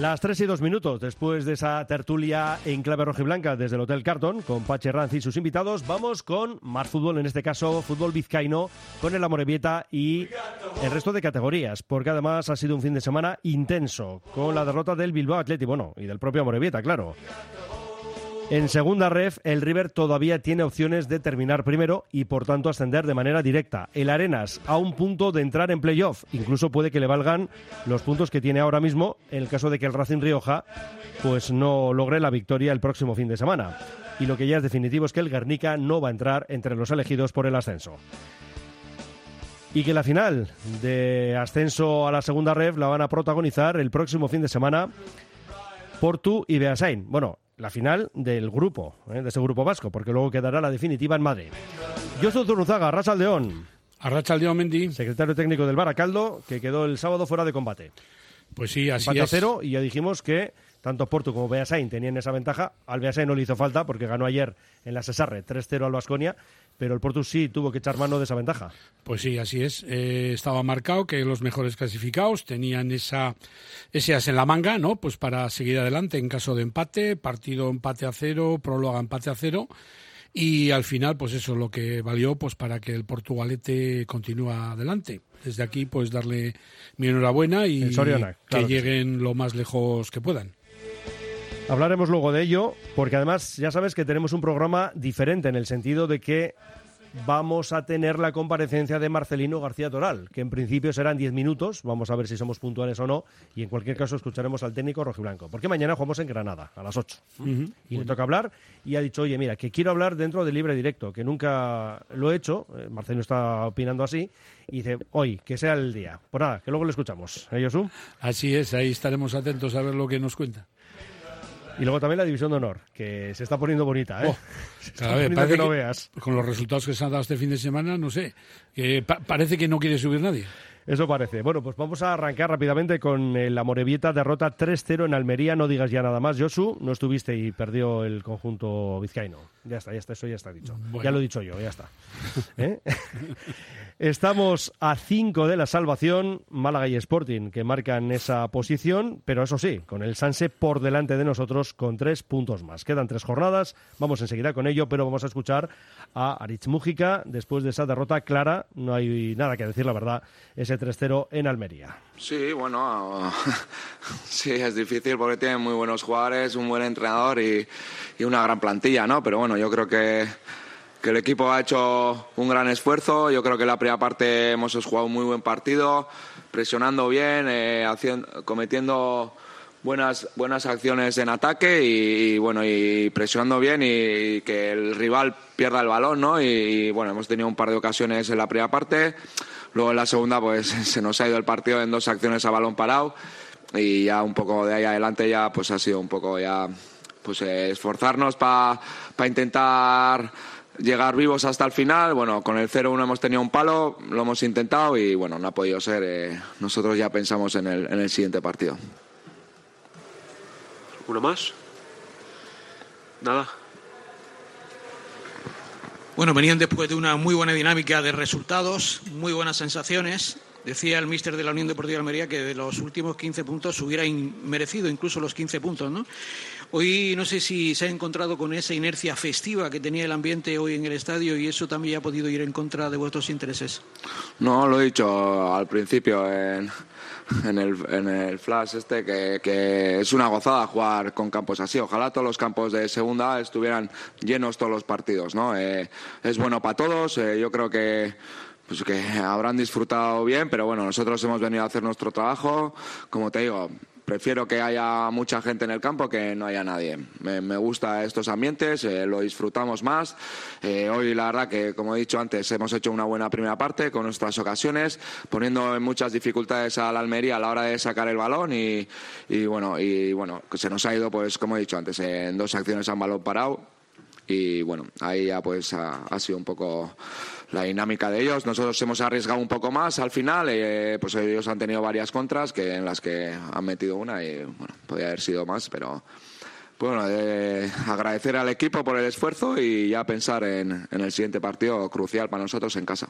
Las 3 y 2 minutos después de esa tertulia en clave rojiblanca desde el Hotel Carton con Pache Ranz y sus invitados, vamos con más fútbol, en este caso fútbol vizcaíno, con el Amorebieta y el resto de categorías, porque además ha sido un fin de semana intenso, con la derrota del Bilbao Atleti, bueno, y del propio Amorebieta, claro. En segunda ref, el River todavía tiene opciones de terminar primero y por tanto ascender de manera directa. El Arenas a un punto de entrar en playoff. Incluso puede que le valgan los puntos que tiene ahora mismo en el caso de que el Racing Rioja pues no logre la victoria el próximo fin de semana. Y lo que ya es definitivo es que el Guernica no va a entrar entre los elegidos por el ascenso. Y que la final de ascenso a la segunda ref la van a protagonizar el próximo fin de semana Portu y Beasain. Bueno, la final del grupo, ¿eh? de ese grupo vasco, porque luego quedará la definitiva en Madrid. Josu Zurruzaga, Arracha Aldeón. Arracha Aldeón Mendy. Secretario técnico del Baracaldo, que quedó el sábado fuera de combate. Pues sí, así Empate a es. cero, y ya dijimos que tanto Porto como Beasain tenían esa ventaja. Al Beasain no le hizo falta porque ganó ayer en la Cesarre 3-0 al Vasconia, pero el Porto sí tuvo que echar mano de esa ventaja. Pues sí, así es. Eh, estaba marcado que los mejores clasificados tenían esa, ese as en la manga, ¿no? Pues para seguir adelante en caso de empate, partido empate a cero, próloga empate a cero. Y al final, pues eso es lo que valió pues para que el Portugalete continúe adelante. Desde aquí, pues darle mi enhorabuena y El Soriana, claro que que sí. lleguen lo más lejos que puedan. Hablaremos luego de ello, porque además ya sabes que tenemos un programa diferente en el sentido de que vamos a tener la comparecencia de Marcelino García Toral, que en principio serán 10 minutos, vamos a ver si somos puntuales o no, y en cualquier caso escucharemos al técnico rojiblanco, porque mañana jugamos en Granada, a las 8, y le toca hablar, y ha dicho, oye, mira, que quiero hablar dentro de libre directo, que nunca lo he hecho, eh, Marcelino está opinando así, y dice, hoy, que sea el día. Pues nada, que luego le escuchamos, ¿eh? Así es, ahí estaremos atentos a ver lo que nos cuenta. Y luego también la división de honor, que se está poniendo bonita, ¿eh? Oh, Se está Cada vez, poniendo parece que no que- veas. Con los resultados que se han dado este fin de semana, no sé, que pa- parece que no quiere subir nadie. Eso parece. Bueno, pues vamos a arrancar rápidamente con el Amorebieta derrota 3-0 en Almería. No digas ya nada más, Josu. No estuviste y perdió el conjunto vizcaíno. Ya está, ya está, eso ya está dicho. Bueno. Ya lo he dicho yo, ya está. ¿Eh? Estamos a 5 de la salvación, Málaga y Sporting, que marcan esa posición, pero eso sí, con el Sanse por delante de nosotros con tres puntos más. Quedan tres jornadas, vamos enseguida con ello, pero vamos a escuchar a Aritz Mújica después de esa derrota clara. No hay nada que decir, la verdad, ese 3-0 en Almería. Sí, bueno, sí, es difícil porque tienen muy buenos jugadores, un buen entrenador y, y una gran plantilla, ¿no? Pero bueno, yo creo que, que el equipo ha hecho un gran esfuerzo. Yo creo que en la primera parte hemos jugado un muy buen partido, presionando bien, eh, haciendo, cometiendo buenas, buenas acciones en ataque y, bueno, y presionando bien y, que el rival pierda el balón, ¿no? Y, bueno, hemos tenido un par de ocasiones en la primera parte. Luego en la segunda, pues se nos ha ido el partido en dos acciones a balón parado y ya un poco de ahí adelante ya pues ha sido un poco ya pues esforzarnos para intentar llegar vivos hasta el final. Bueno, con el 0-1 hemos tenido un palo, lo hemos intentado y bueno, no ha podido ser. Eh, nosotros ya pensamos en el, en el siguiente partido. ¿Uno más? Nada. Bueno, venían después de una muy buena dinámica de resultados, muy buenas sensaciones. Decía el míster de la Unión Deportiva de Almería que de los últimos 15 puntos hubiera in- merecido incluso los 15 puntos, ¿no? Hoy no sé si se ha encontrado con esa inercia festiva que tenía el ambiente hoy en el estadio y eso también ha podido ir en contra de vuestros intereses. No, lo he dicho al principio en, en, el, en el flash este, que, que es una gozada jugar con campos así. Ojalá todos los campos de segunda estuvieran llenos todos los partidos, ¿no? Eh, es bueno para todos, eh, yo creo que pues que habrán disfrutado bien, pero bueno, nosotros hemos venido a hacer nuestro trabajo, como te digo, prefiero que haya mucha gente en el campo que no haya nadie. Me, me gusta estos ambientes, eh, lo disfrutamos más. Eh, hoy la verdad que, como he dicho antes, hemos hecho una buena primera parte con nuestras ocasiones, poniendo en muchas dificultades a la Almería a la hora de sacar el balón y, y bueno, y bueno, se nos ha ido, pues como he dicho antes, en dos acciones un balón parado y bueno, ahí ya pues ha sido un poco la dinámica de ellos. Nosotros hemos arriesgado un poco más al final, eh, pues ellos han tenido varias contras que en las que han metido una y bueno, podría haber sido más, pero bueno, eh, agradecer al equipo por el esfuerzo y ya pensar en, en el siguiente partido crucial para nosotros en casa.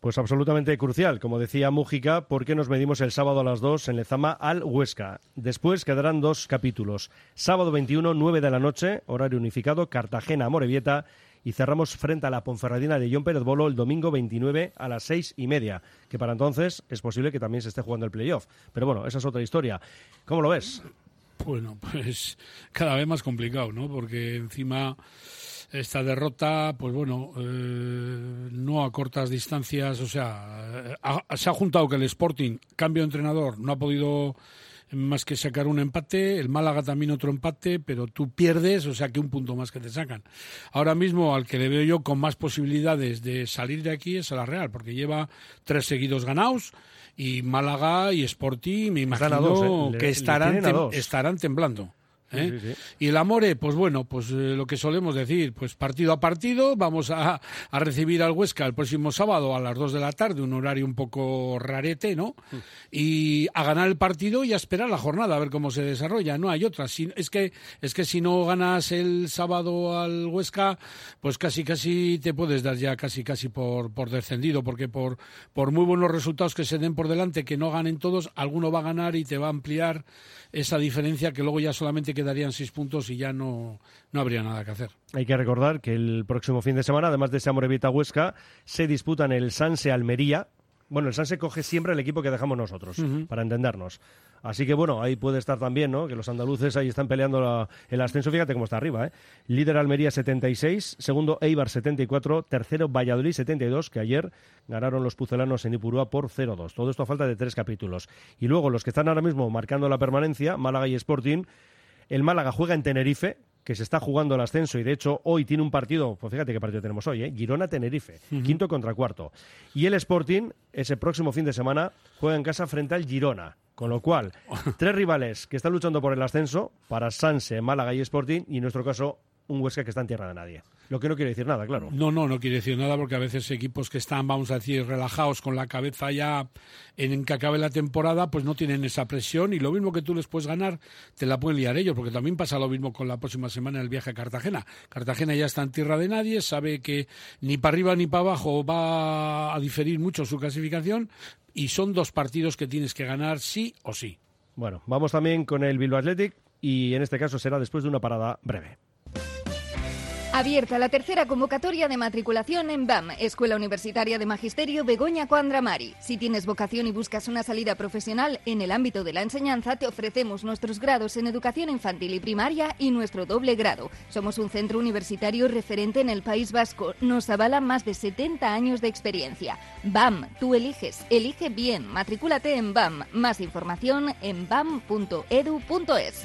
Pues absolutamente crucial, como decía Mújica, porque nos medimos el sábado a las 2 en Lezama al Huesca. Después quedarán dos capítulos. Sábado 21, 9 de la noche, horario unificado, Cartagena, Morevieta. Y cerramos frente a la Ponferradina de John Pérez Bolo el domingo 29 a las seis y media, que para entonces es posible que también se esté jugando el playoff. Pero bueno, esa es otra historia. ¿Cómo lo ves? Bueno, pues cada vez más complicado, ¿no? Porque encima esta derrota, pues bueno, eh, no a cortas distancias, o sea, se ha juntado que el Sporting, cambio de entrenador, no ha podido más que sacar un empate, el Málaga también otro empate, pero tú pierdes, o sea que un punto más que te sacan. Ahora mismo al que le veo yo con más posibilidades de salir de aquí es a la Real, porque lleva tres seguidos ganados y Málaga y Sporting me imagino ¿eh? que estarán, estarán temblando. ¿Eh? Y el Amore, pues bueno, pues eh, lo que solemos decir, pues partido a partido, vamos a, a, recibir al Huesca el próximo sábado a las 2 de la tarde, un horario un poco rarete, ¿no? Y a ganar el partido y a esperar la jornada, a ver cómo se desarrolla, no hay otra. Si, es, que, es que si no ganas el sábado al Huesca, pues casi casi te puedes dar ya casi casi por, por descendido, porque por, por muy buenos resultados que se den por delante, que no ganen todos, alguno va a ganar y te va a ampliar esa diferencia que luego ya solamente quedarían seis puntos y ya no, no habría nada que hacer. Hay que recordar que el próximo fin de semana, además de ese Amorevita Huesca, se disputan el Sanse Almería, bueno, el Sanse coge siempre el equipo que dejamos nosotros, para entendernos. Así que bueno, ahí puede estar también, ¿no? Que los andaluces ahí están peleando el ascenso. Fíjate cómo está arriba, ¿eh? Líder Almería 76, segundo Eibar 74, tercero Valladolid 72, que ayer ganaron los pucelanos en Ipurúa por 0-2. Todo esto a falta de tres capítulos. Y luego los que están ahora mismo marcando la permanencia, Málaga y Sporting. El Málaga juega en Tenerife, que se está jugando el ascenso y de hecho hoy tiene un partido, pues fíjate qué partido tenemos hoy, ¿eh? Girona-Tenerife, quinto contra cuarto. Y el Sporting, ese próximo fin de semana, juega en casa frente al Girona. Con lo cual, tres rivales que están luchando por el ascenso para Sanse, Málaga y Sporting, y en nuestro caso un Huesca que está en tierra de nadie. Lo que no quiere decir nada, claro. No, no, no quiere decir nada porque a veces equipos que están, vamos a decir, relajados con la cabeza ya en que acabe la temporada, pues no tienen esa presión y lo mismo que tú les puedes ganar, te la pueden liar ellos, porque también pasa lo mismo con la próxima semana el viaje a Cartagena. Cartagena ya está en tierra de nadie, sabe que ni para arriba ni para abajo va a diferir mucho su clasificación y son dos partidos que tienes que ganar sí o sí. Bueno, vamos también con el Bilbao Athletic y en este caso será después de una parada breve. Abierta la tercera convocatoria de matriculación en BAM, Escuela Universitaria de Magisterio Begoña Coandramari. Si tienes vocación y buscas una salida profesional en el ámbito de la enseñanza, te ofrecemos nuestros grados en educación infantil y primaria y nuestro doble grado. Somos un centro universitario referente en el País Vasco. Nos avalan más de 70 años de experiencia. BAM, tú eliges, elige bien. Matricúlate en BAM. Más información en bam.edu.es.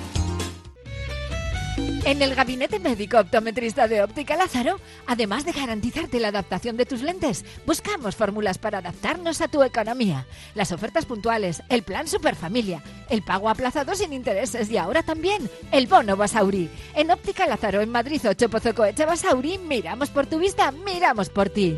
En el gabinete médico optometrista de Óptica Lázaro, además de garantizarte la adaptación de tus lentes, buscamos fórmulas para adaptarnos a tu economía. Las ofertas puntuales, el plan Superfamilia, el pago aplazado sin intereses y ahora también el bono Basauri. En Óptica Lázaro, en Madrid 8 Pozocoeche Basauri, miramos por tu vista, miramos por ti.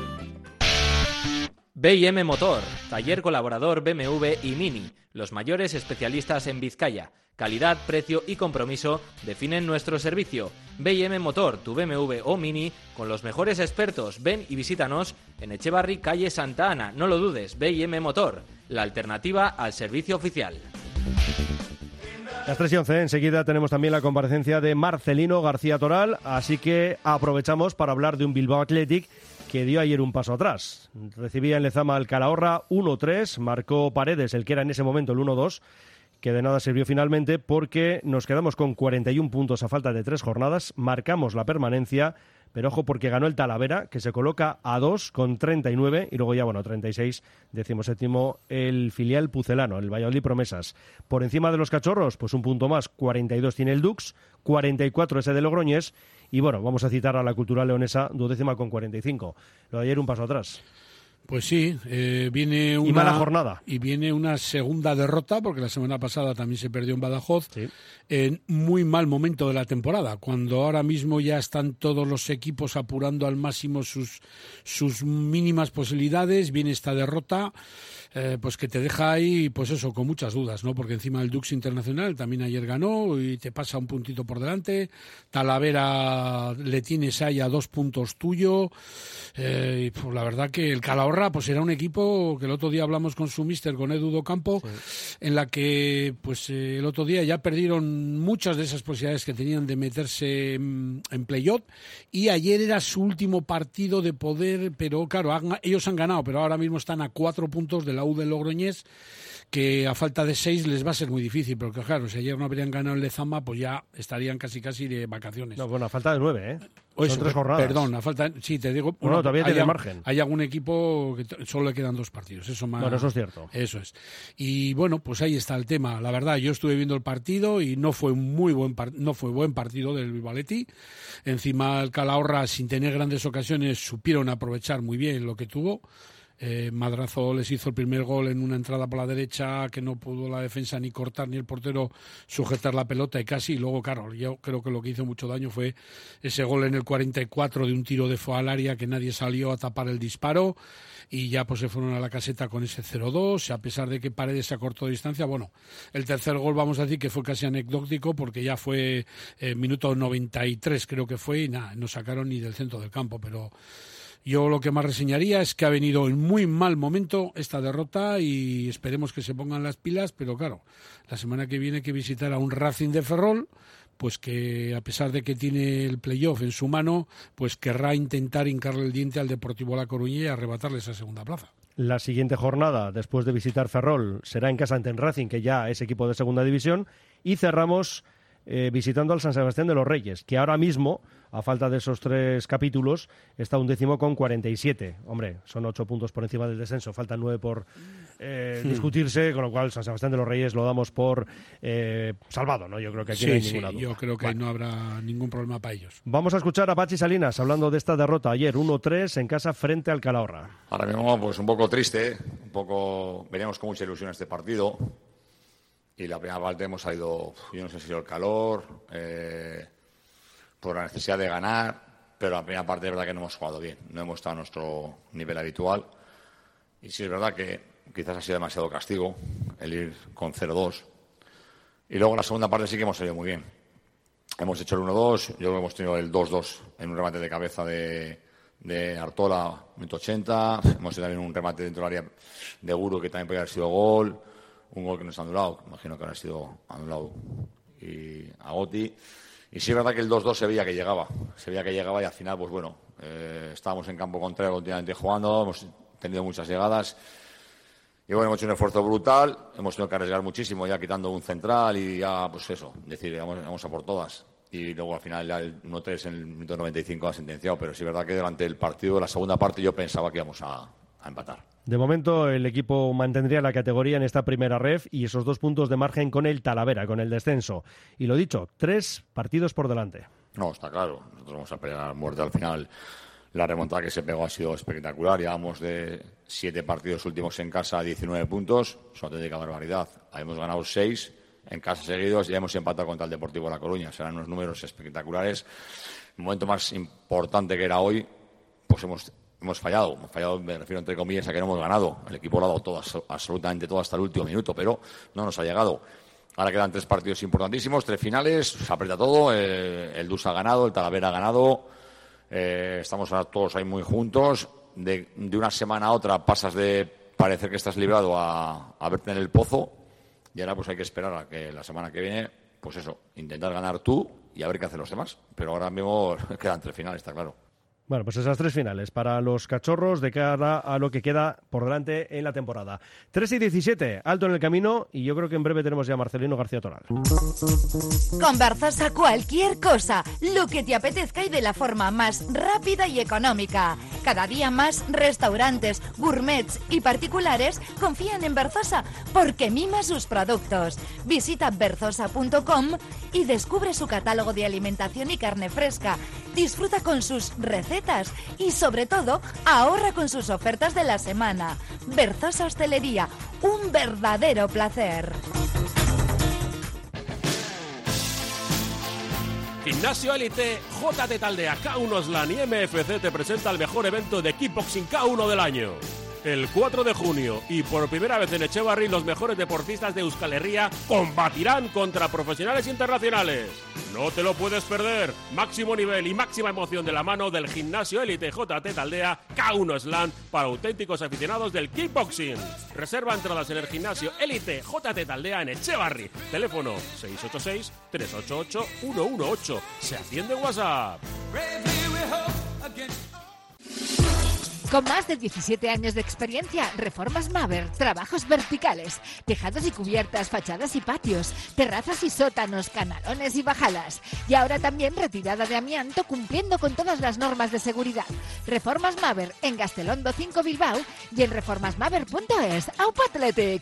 BM Motor, taller colaborador BMW y Mini, los mayores especialistas en Vizcaya. Calidad, precio y compromiso definen nuestro servicio. BM Motor, tu BMW o Mini, con los mejores expertos. Ven y visítanos en Echevarri, calle Santa Ana. No lo dudes, BM Motor, la alternativa al servicio oficial. Las 3 y 11, enseguida tenemos también la comparecencia de Marcelino García Toral, así que aprovechamos para hablar de un Bilbao Athletic que dio ayer un paso atrás. Recibía en Lezama al Calahorra 1-3, marcó Paredes, el que era en ese momento el 1-2, que de nada sirvió finalmente porque nos quedamos con 41 puntos a falta de tres jornadas, marcamos la permanencia, pero ojo porque ganó el Talavera, que se coloca a 2 con 39 y luego ya, bueno, 36, decimos séptimo, el filial pucelano, el Valladolid Promesas. Por encima de los cachorros, pues un punto más, 42 tiene el Dux, 44 ese de Logroñés y bueno, vamos a citar a la cultural leonesa, duodécima con 45. Lo de ayer un paso atrás. Pues sí, eh, viene una y mala jornada. Y viene una segunda derrota, porque la semana pasada también se perdió en Badajoz, en muy mal momento de la temporada, cuando ahora mismo ya están todos los equipos apurando al máximo sus, sus mínimas posibilidades, viene esta derrota. Eh, pues que te deja ahí, pues eso, con muchas dudas, ¿no? Porque encima el Dux Internacional también ayer ganó y te pasa un puntito por delante. Talavera le tienes ahí a dos puntos tuyo. Eh, y pues la verdad que el Calahorra, pues era un equipo que el otro día hablamos con su mister, con Edu Campo, en la que, pues eh, el otro día ya perdieron muchas de esas posibilidades que tenían de meterse en, en playoff. Y ayer era su último partido de poder, pero claro, ellos han ganado, pero ahora mismo están a cuatro puntos de la U de Logroñés, que a falta de seis les va a ser muy difícil, porque claro, si ayer no habrían ganado el Lezama, pues ya estarían casi casi de vacaciones. No, bueno, a falta de nueve, ¿eh? Son tres jornadas. Perdón, a falta, sí, te digo. Bueno, todavía tiene margen. Hay algún equipo que solo le quedan dos partidos. Eso más, bueno, eso es cierto. Eso es. Y bueno, pues ahí está el tema. La verdad, yo estuve viendo el partido y no fue un muy buen no fue buen partido del Vivaletti. Encima el Calahorra, sin tener grandes ocasiones, supieron aprovechar muy bien lo que tuvo. Eh, Madrazo les hizo el primer gol en una entrada por la derecha que no pudo la defensa ni cortar ni el portero sujetar la pelota y casi. Y luego, claro, yo creo que lo que hizo mucho daño fue ese gol en el 44 de un tiro de fue al área que nadie salió a tapar el disparo y ya pues se fueron a la caseta con ese 0-2. A pesar de que Paredes se acortó distancia, bueno, el tercer gol vamos a decir que fue casi anecdótico porque ya fue eh, minuto 93 creo que fue y nada, no sacaron ni del centro del campo, pero yo lo que más reseñaría es que ha venido en muy mal momento esta derrota y esperemos que se pongan las pilas, pero claro, la semana que viene hay que visitar a un Racing de Ferrol, pues que a pesar de que tiene el playoff en su mano, pues querrá intentar hincarle el diente al Deportivo La Coruña y arrebatarle esa segunda plaza. La siguiente jornada, después de visitar Ferrol, será en casa ante Racing, que ya es equipo de segunda división, y cerramos eh, visitando al San Sebastián de los Reyes, que ahora mismo a falta de esos tres capítulos, está un décimo con 47. Hombre, son ocho puntos por encima del descenso, faltan nueve por eh, discutirse, con lo cual San Sebastián de los Reyes lo damos por eh, salvado, ¿no? Yo creo que aquí no hay ninguna duda. Yo creo que no habrá ningún problema para ellos. Vamos a escuchar a Pachi Salinas hablando de esta derrota ayer, 1-3 en casa frente al Calahorra. Ahora mismo, pues un poco triste, un poco. Veníamos con mucha ilusión este partido. Y la primera parte hemos salido, yo no sé si el calor, eh, por la necesidad de ganar, pero la primera parte es verdad que no hemos jugado bien, no hemos estado a nuestro nivel habitual. Y sí es verdad que quizás ha sido demasiado castigo el ir con 0-2. Y luego la segunda parte sí que hemos salido muy bien. Hemos hecho el 1-2, yo hemos tenido el 2-2 en un remate de cabeza de, de Artola, 180. Hemos tenido también un remate dentro del área de Guru que también podría haber sido gol. Un gol que nos ha anulado, imagino que habrá sido anulado y a Goti. Y sí es verdad que el 2-2 se veía que llegaba, se veía que llegaba y al final, pues bueno, eh, estábamos en campo contrario continuamente jugando, hemos tenido muchas llegadas y bueno, hemos hecho un esfuerzo brutal, hemos tenido que arriesgar muchísimo ya quitando un central y ya, pues eso, decir, vamos, a por todas. Y luego al final ya el 1-3 en el minuto 95 ha sentenciado, pero sí es verdad que durante el partido, la segunda parte, yo pensaba que íbamos a, a empatar. De momento, el equipo mantendría la categoría en esta primera ref y esos dos puntos de margen con el Talavera, con el descenso. Y lo dicho, tres partidos por delante. No, está claro. Nosotros vamos a pegar muerte al final. La remontada que se pegó ha sido espectacular. Llevamos de siete partidos últimos en casa a 19 puntos. Es una auténtica barbaridad. Hemos ganado seis en casa seguidos y hemos empatado contra el Deportivo de La Coruña. Serán unos números espectaculares. El momento más importante que era hoy, pues hemos hemos fallado. Hemos fallado, me refiero entre comillas, a que no hemos ganado. El equipo ha dado todo, absolutamente todo hasta el último minuto, pero no nos ha llegado. Ahora quedan tres partidos importantísimos, tres finales, se aprieta todo. Eh, el Dus ha ganado, el Talavera ha ganado. Eh, estamos todos ahí muy juntos. De, una semana a otra pasas de parecer que estás librado a, a verte en el pozo. Y ahora pues hay que esperar a que la semana que viene, pues eso, intentar ganar tú y a ver qué hacen los demás. Pero ahora mismo quedan tres finales, está claro. Bueno, pues esas tres finales para los cachorros de cara a lo que queda por delante en la temporada. 3 y 17, alto en el camino y yo creo que en breve tenemos ya a Marcelino García Toral. Con Berzosa cualquier cosa, lo que te apetezca y de la forma más rápida y económica. Cada día más restaurantes, gourmets y particulares confían en Berzosa porque mima sus productos. Visita berzosa.com y descubre su catálogo de alimentación y carne fresca. Disfruta con sus recetas y sobre todo ahorra con sus ofertas de la semana. Berzosa Hostelería, un verdadero placer. Gimnasio Elite, JT Taldea, K1 Slan y MFC te presenta el mejor evento de kickboxing K1 del año. El 4 de junio y por primera vez en Echevarri los mejores deportistas de Euskal Herria combatirán contra profesionales internacionales. No te lo puedes perder. Máximo nivel y máxima emoción de la mano del gimnasio élite JT Taldea K1 Slam para auténticos aficionados del kickboxing. Reserva entradas en el gimnasio élite JT Taldea en Echevarri. Teléfono 686 388 118. Se atiende en WhatsApp. Con más de 17 años de experiencia, Reformas Maver, trabajos verticales, tejados y cubiertas, fachadas y patios, terrazas y sótanos, canalones y bajadas. Y ahora también retirada de amianto cumpliendo con todas las normas de seguridad. Reformas Maver en Gastelondo 5 Bilbao y en reformasmaver.es. ¡Aupa Athletic!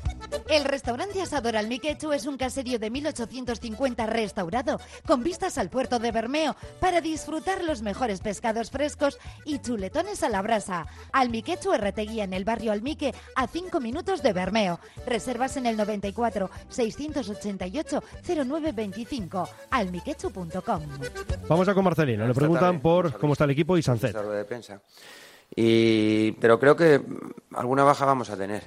El restaurante Asador Almiquechu es un caserío de 1850 restaurado, con vistas al puerto de Bermeo, para disfrutar los mejores pescados frescos y chuletones a la brasa. Almiquechu Erreteguía en el barrio Almique, a 5 minutos de Bermeo. Reservas en el 94 688 0925 almiquechu.com. Vamos a con Marcelino. Le preguntan por cómo está el equipo y Sancet. Y, pero creo que alguna baja vamos a tener.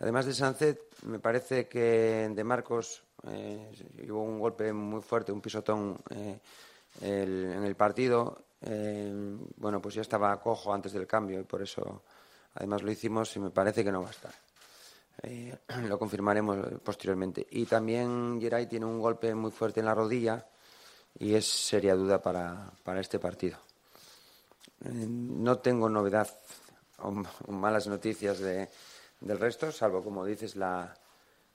Además de Sancet, me parece que de Marcos eh, hubo un golpe muy fuerte, un pisotón eh, en el partido. Eh, bueno, pues ya estaba cojo antes del cambio y por eso además lo hicimos y me parece que no va a estar. Eh, lo confirmaremos posteriormente. Y también Geray tiene un golpe muy fuerte en la rodilla y es seria duda para, para este partido. No tengo novedad o malas noticias de, del resto, salvo, como dices, la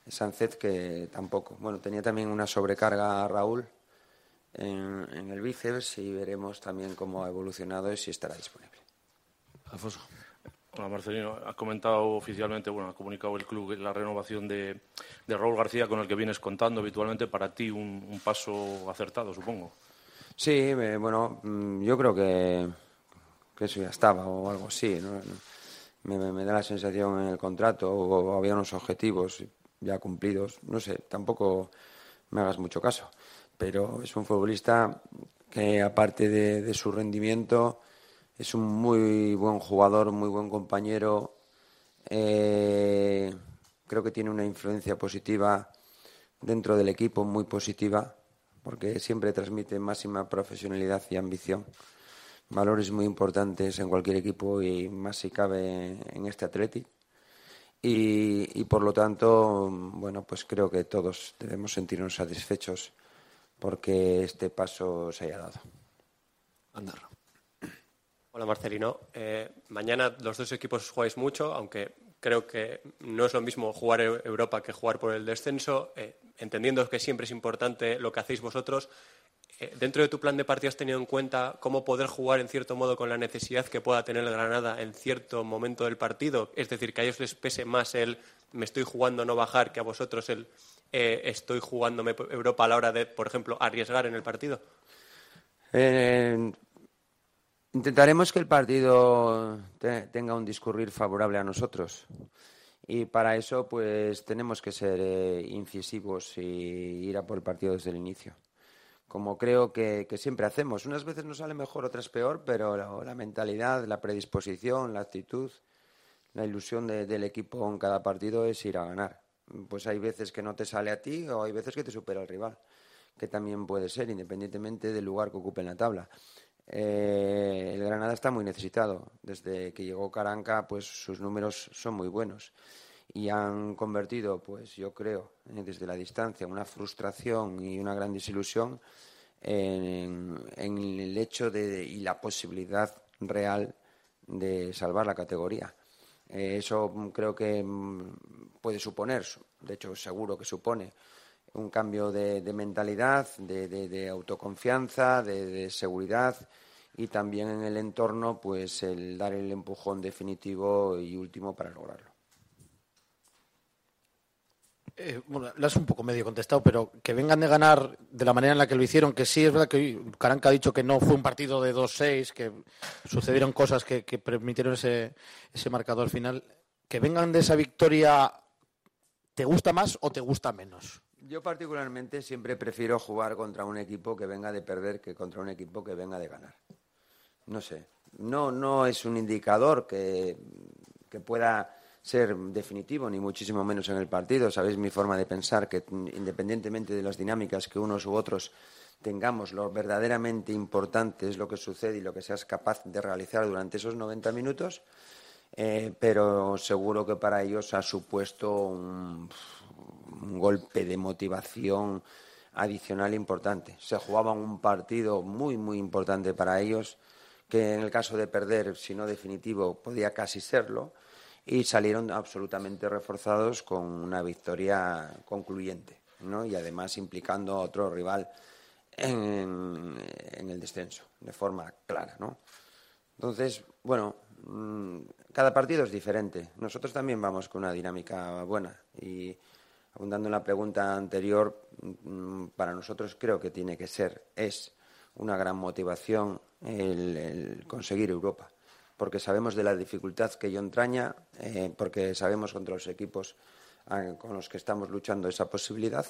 Sancet, que tampoco. Bueno, tenía también una sobrecarga Raúl en, en el bíceps y veremos también cómo ha evolucionado y si estará disponible. Alfonso. Hola Marcelino, ha comentado oficialmente, bueno, ha comunicado el club la renovación de, de Raúl García con el que vienes contando habitualmente. Para ti un, un paso acertado, supongo. Sí, eh, bueno, mm, yo creo que, que eso ya estaba o algo así. ¿no? Me, me- da la sensación en el contrato o, o había unos objetivos ya cumplidos. No sé, tampoco me hagas mucho caso. Pero es un futbolista que, aparte de, de su rendimiento, es un muy buen jugador, muy buen compañero. Eh, creo que tiene una influencia positiva dentro del equipo, muy positiva, porque siempre transmite máxima profesionalidad y ambición. Valores muy importantes en cualquier equipo y más si cabe en este Athletic. Y, y por lo tanto, bueno, pues creo que todos debemos sentirnos satisfechos porque este paso se haya dado. Andar. Hola Marcelino. Eh, mañana los dos equipos jugáis mucho, aunque creo que no es lo mismo jugar Europa que jugar por el descenso. Eh, entendiendo que siempre es importante lo que hacéis vosotros, dentro de tu plan de partido has tenido en cuenta cómo poder jugar en cierto modo con la necesidad que pueda tener el Granada en cierto momento del partido. Es decir, que a ellos les pese más el me estoy jugando no bajar que a vosotros el eh, estoy jugándome Europa a la hora de, por ejemplo, arriesgar en el partido. Eh, intentaremos que el partido te- tenga un discurrir favorable a nosotros. Y para eso, pues tenemos que ser eh, incisivos y ir a por el partido desde el inicio. Como creo que, siempre hacemos. Unas veces nos sale mejor, otras peor, pero la, la mentalidad, la predisposición, la actitud, la ilusión de- del equipo en cada partido es ir a ganar. pues hay veces que no te sale a ti o hay veces que te supera el rival, que también puede ser, independientemente del lugar que ocupe en la tabla. Eh, el Granada está muy necesitado. Desde que llegó Caranca, pues sus números son muy buenos y han convertido, pues yo creo, eh, desde la distancia, una frustración y una gran desilusión en, el hecho de y la posibilidad real de salvar la categoría. Eh, eso creo que mm, puede suponer, de hecho seguro que supone, un cambio de, mentalidad, de, autoconfianza, de, seguridad y también en el entorno, pues el dar el empujón definitivo y último para lograrlo. Eh, bueno, lo has un poco medio contestado, pero que vengan de ganar de la manera en la que lo hicieron, que sí es verdad que Caranca ha dicho que no fue un partido de 2-6, que sucedieron cosas que, permitieron ese, ese marcador final. Que vengan de esa victoria, ¿te gusta más o te gusta menos? Yo particularmente siempre prefiero jugar contra un equipo que venga de perder que contra un equipo que venga de ganar. No sé, no, no es un indicador que, que pueda ser definitivo, ni muchísimo menos en el partido. Sabéis mi forma de pensar, que independientemente de las dinámicas que unos u otros tengamos, lo verdaderamente importante es lo que sucede y lo que seas capaz de realizar durante esos 90 minutos. Eh, pero seguro que para ellos ha supuesto un, un golpe de motivación adicional importante. Se jugaba un partido muy, muy importante para ellos, que en el caso de perder, si no definitivo, podía casi serlo y salieron absolutamente reforzados con una victoria concluyente, ¿no? Y además implicando a otro rival en, el descenso, de forma clara, ¿no? Entonces, bueno, mm, cada partido es diferente. Nosotros también vamos con una dinámica buena y abundando en la pregunta anterior, mm, para nosotros creo que tiene que ser, es una gran motivación el conseguir Europa porque sabemos de la dificultad que ello entraña, eh, porque sabemos contra los equipos ah, con los que estamos luchando esa posibilidad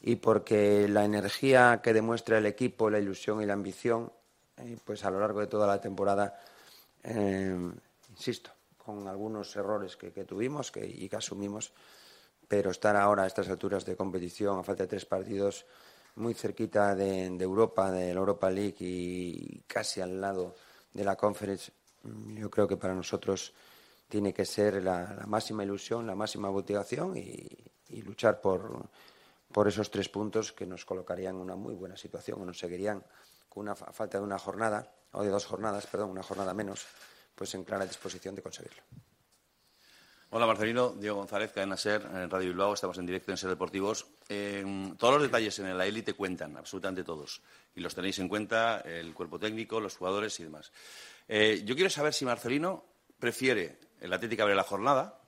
y porque la energía que demuestra el equipo, la ilusión y la ambición, eh, pues a lo largo de toda la temporada, eh, insisto, con algunos errores que, tuvimos y que asumimos, pero estar ahora a estas alturas de competición, a falta de tres partidos, muy cerquita de, de Europa, de la Europa League y casi al lado de la Conference, yo creo que para nosotros tiene que ser la, máxima ilusión, la máxima motivación y, luchar por, por, esos tres puntos que nos colocarían en una muy buena situación o nos seguirían con una falta de una jornada, o de dos jornadas, perdón, una jornada menos, pues en clara disposición de conseguirlo. Hola Marcelino, Diego González, Cadena Ser, en Radio Bilbao, estamos en directo en Ser Deportivos. todos los detalles en la élite cuentan, absolutamente todos, y los tenéis en cuenta, el cuerpo técnico, los jugadores y demás. Eh, yo quiero saber si Marcelino prefiere el Atlético abre la jornada,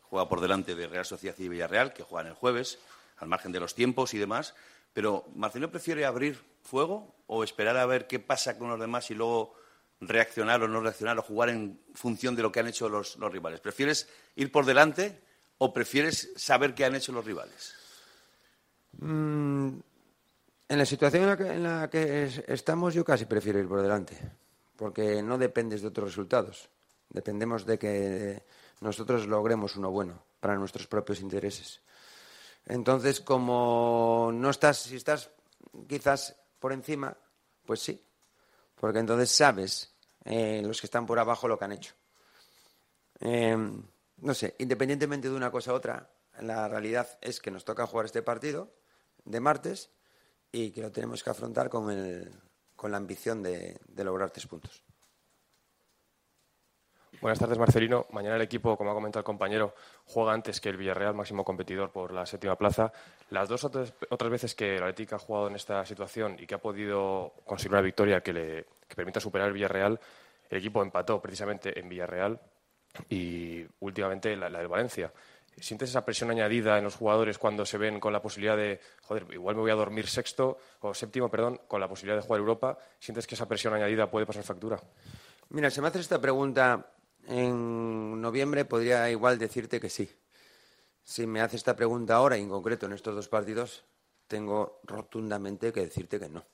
juega por delante de Real Sociedad y Villarreal, que juegan el jueves, al margen de los tiempos y demás, pero ¿Marcelino prefiere abrir fuego o esperar a ver qué pasa con los demás y luego reaccionar o no reaccionar o jugar en función de lo que han hecho los, rivales? ¿Prefieres ir por delante o prefieres saber qué han hecho los rivales? Mm, en la situación en la que estamos, yo casi prefiero ir por delante porque no dependes de otros resultados. Dependemos de que nosotros logremos uno bueno para nuestros propios intereses. Entonces, como no estás, si estás quizás por encima, pues sí, porque entonces sabes eh, los que están por abajo lo que han hecho. Eh, no sé, independientemente de una cosa u otra, la realidad es que nos toca jugar este partido de martes y que lo tenemos que afrontar con el, con la ambición de, lograr tres puntos. Buenas tardes, Marcelino. Mañana el equipo, como ha comentado el compañero, juega antes que el Villarreal, máximo competidor por la séptima plaza. Las dos otras, veces que el Atlético ha jugado en esta situación y que ha podido conseguir una victoria que le permita superar el Villarreal, el equipo empató precisamente en Villarreal y últimamente la, la del Valencia. ¿Sientes esa presión añadida en los jugadores cuando se ven con la posibilidad de, joder, igual me voy a dormir sexto o séptimo, perdón, con la posibilidad de jugar Europa? ¿Sientes que esa presión añadida puede pasar factura? Mira, si me haces esta pregunta en noviembre, podría igual decirte que sí. Si me haces esta pregunta ahora, en concreto en estos dos partidos, tengo rotundamente que decirte que no.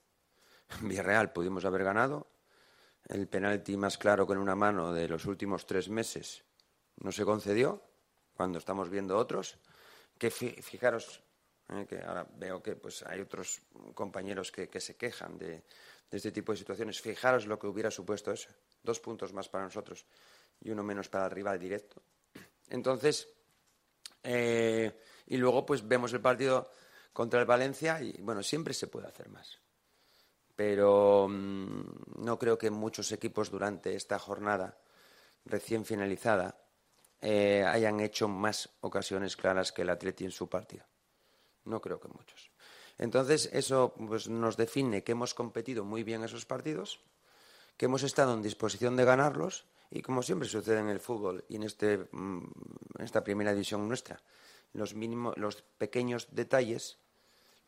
En Villarreal pudimos haber ganado. El penalti más claro que en una mano de los últimos tres meses no se concedió cuando estamos viendo otros que fijaros, eh, que ahora veo que pues hay otros compañeros que, se quejan de, este tipo de situaciones. Fijaros lo que hubiera supuesto eso. Dos puntos más para nosotros y uno menos para el rival directo. Entonces, eh, y luego pues vemos el partido contra el Valencia y bueno, siempre se puede hacer más. Pero mm, no creo que muchos equipos durante esta jornada recién finalizada eh, hayan hecho más ocasiones claras que el Atleti en su partido. No creo que muchos. Entonces, eso pues, nos define que hemos competido muy bien esos partidos, que hemos estado en disposición de ganarlos y, como siempre sucede en el fútbol y en, este, mm, esta primera división nuestra, los, mínimos, los pequeños detalles,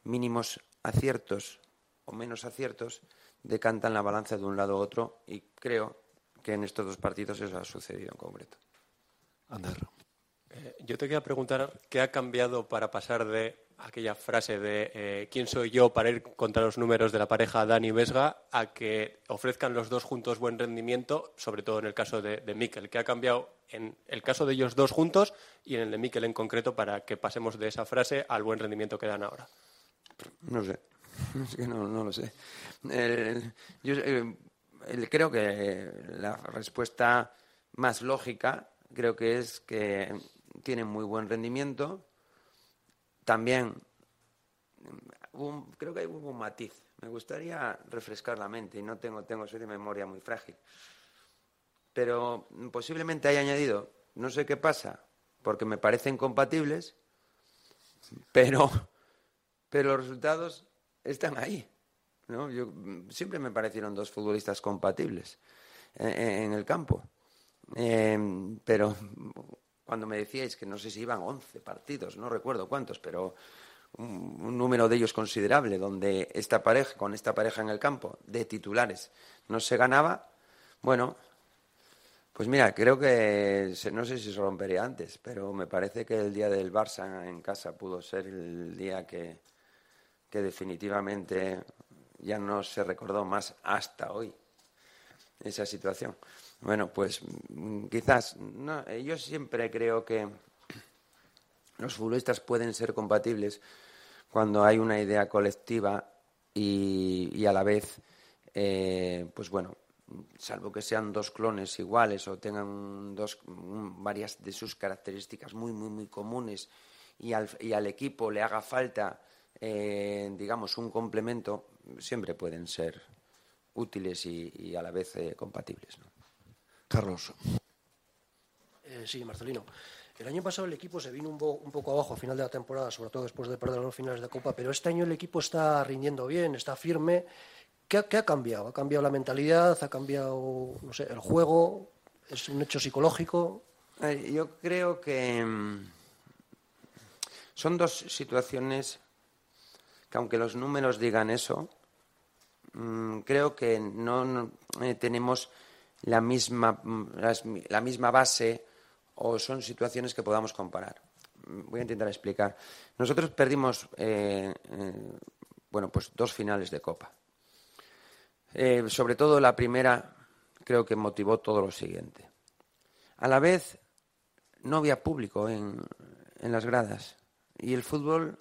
mínimos aciertos o menos aciertos, decantan la balanza de un lado a otro y creo que en estos dos partidos eso ha sucedido en concreto. Eh, yo te quería preguntar qué ha cambiado para pasar de aquella frase de eh, quién soy yo para ir contra los números de la pareja Dani Vesga a que ofrezcan los dos juntos buen rendimiento, sobre todo en el caso de, de Mikel. ¿Qué ha cambiado en el caso de ellos dos juntos y en el de Mikel en concreto para que pasemos de esa frase al buen rendimiento que dan ahora? No sé, es que no, lo sé. yo eh, creo que la respuesta más lógica creo que es que tienen muy buen rendimiento. También creo que hay un matiz. Me gustaría refrescar la mente y no tengo, tengo, soy de memoria muy frágil. Pero posiblemente haya añadido, no sé qué pasa, porque me parecen compatibles, pero, pero los resultados están ahí. ¿no? Yo, siempre me parecieron dos futbolistas compatibles en el campo. Em, pero cuando me decíais que no sé si iban 11 partidos, no recuerdo cuántos, pero un, número de ellos considerable, donde esta pareja, con esta pareja en el campo, de titulares, no se ganaba, bueno, pues mira, creo que no sé si se rompería antes, pero me parece que el día del Barça en casa pudo ser el día que, que definitivamente ya no se recordó más hasta hoy esa situación. Bueno, pues mm, quizás. No, eh, yo siempre creo que los futbolistas pueden ser compatibles cuando hay una idea colectiva y, a la vez, eh, pues bueno, salvo que sean dos clones iguales o tengan dos, varias de sus características muy, muy, muy comunes y al, y al equipo le haga falta, eh, digamos, un complemento, siempre pueden ser útiles y, a la vez compatibles. ¿no? Carlos. Eh, sí, Marcelino. El año pasado el equipo se vino un, poco abajo a final de la temporada, sobre todo después de perder los finales de Copa, pero este año el equipo está rindiendo bien, está firme. ¿Qué, ha cambiado? ¿Ha cambiado la mentalidad? ¿Ha cambiado, no sé, el juego? ¿Es un hecho psicológico? yo creo que mm, son dos situaciones que aunque los números digan eso, mm, creo que no, eh, tenemos la misma, la misma base o son situaciones que podamos comparar. Voy a intentar explicar. Nosotros perdimos, eh, eh, bueno, pues dos finales de Copa. Eh, sobre todo la primera creo que motivó todo lo siguiente. A la vez no había público en, en las gradas y el fútbol,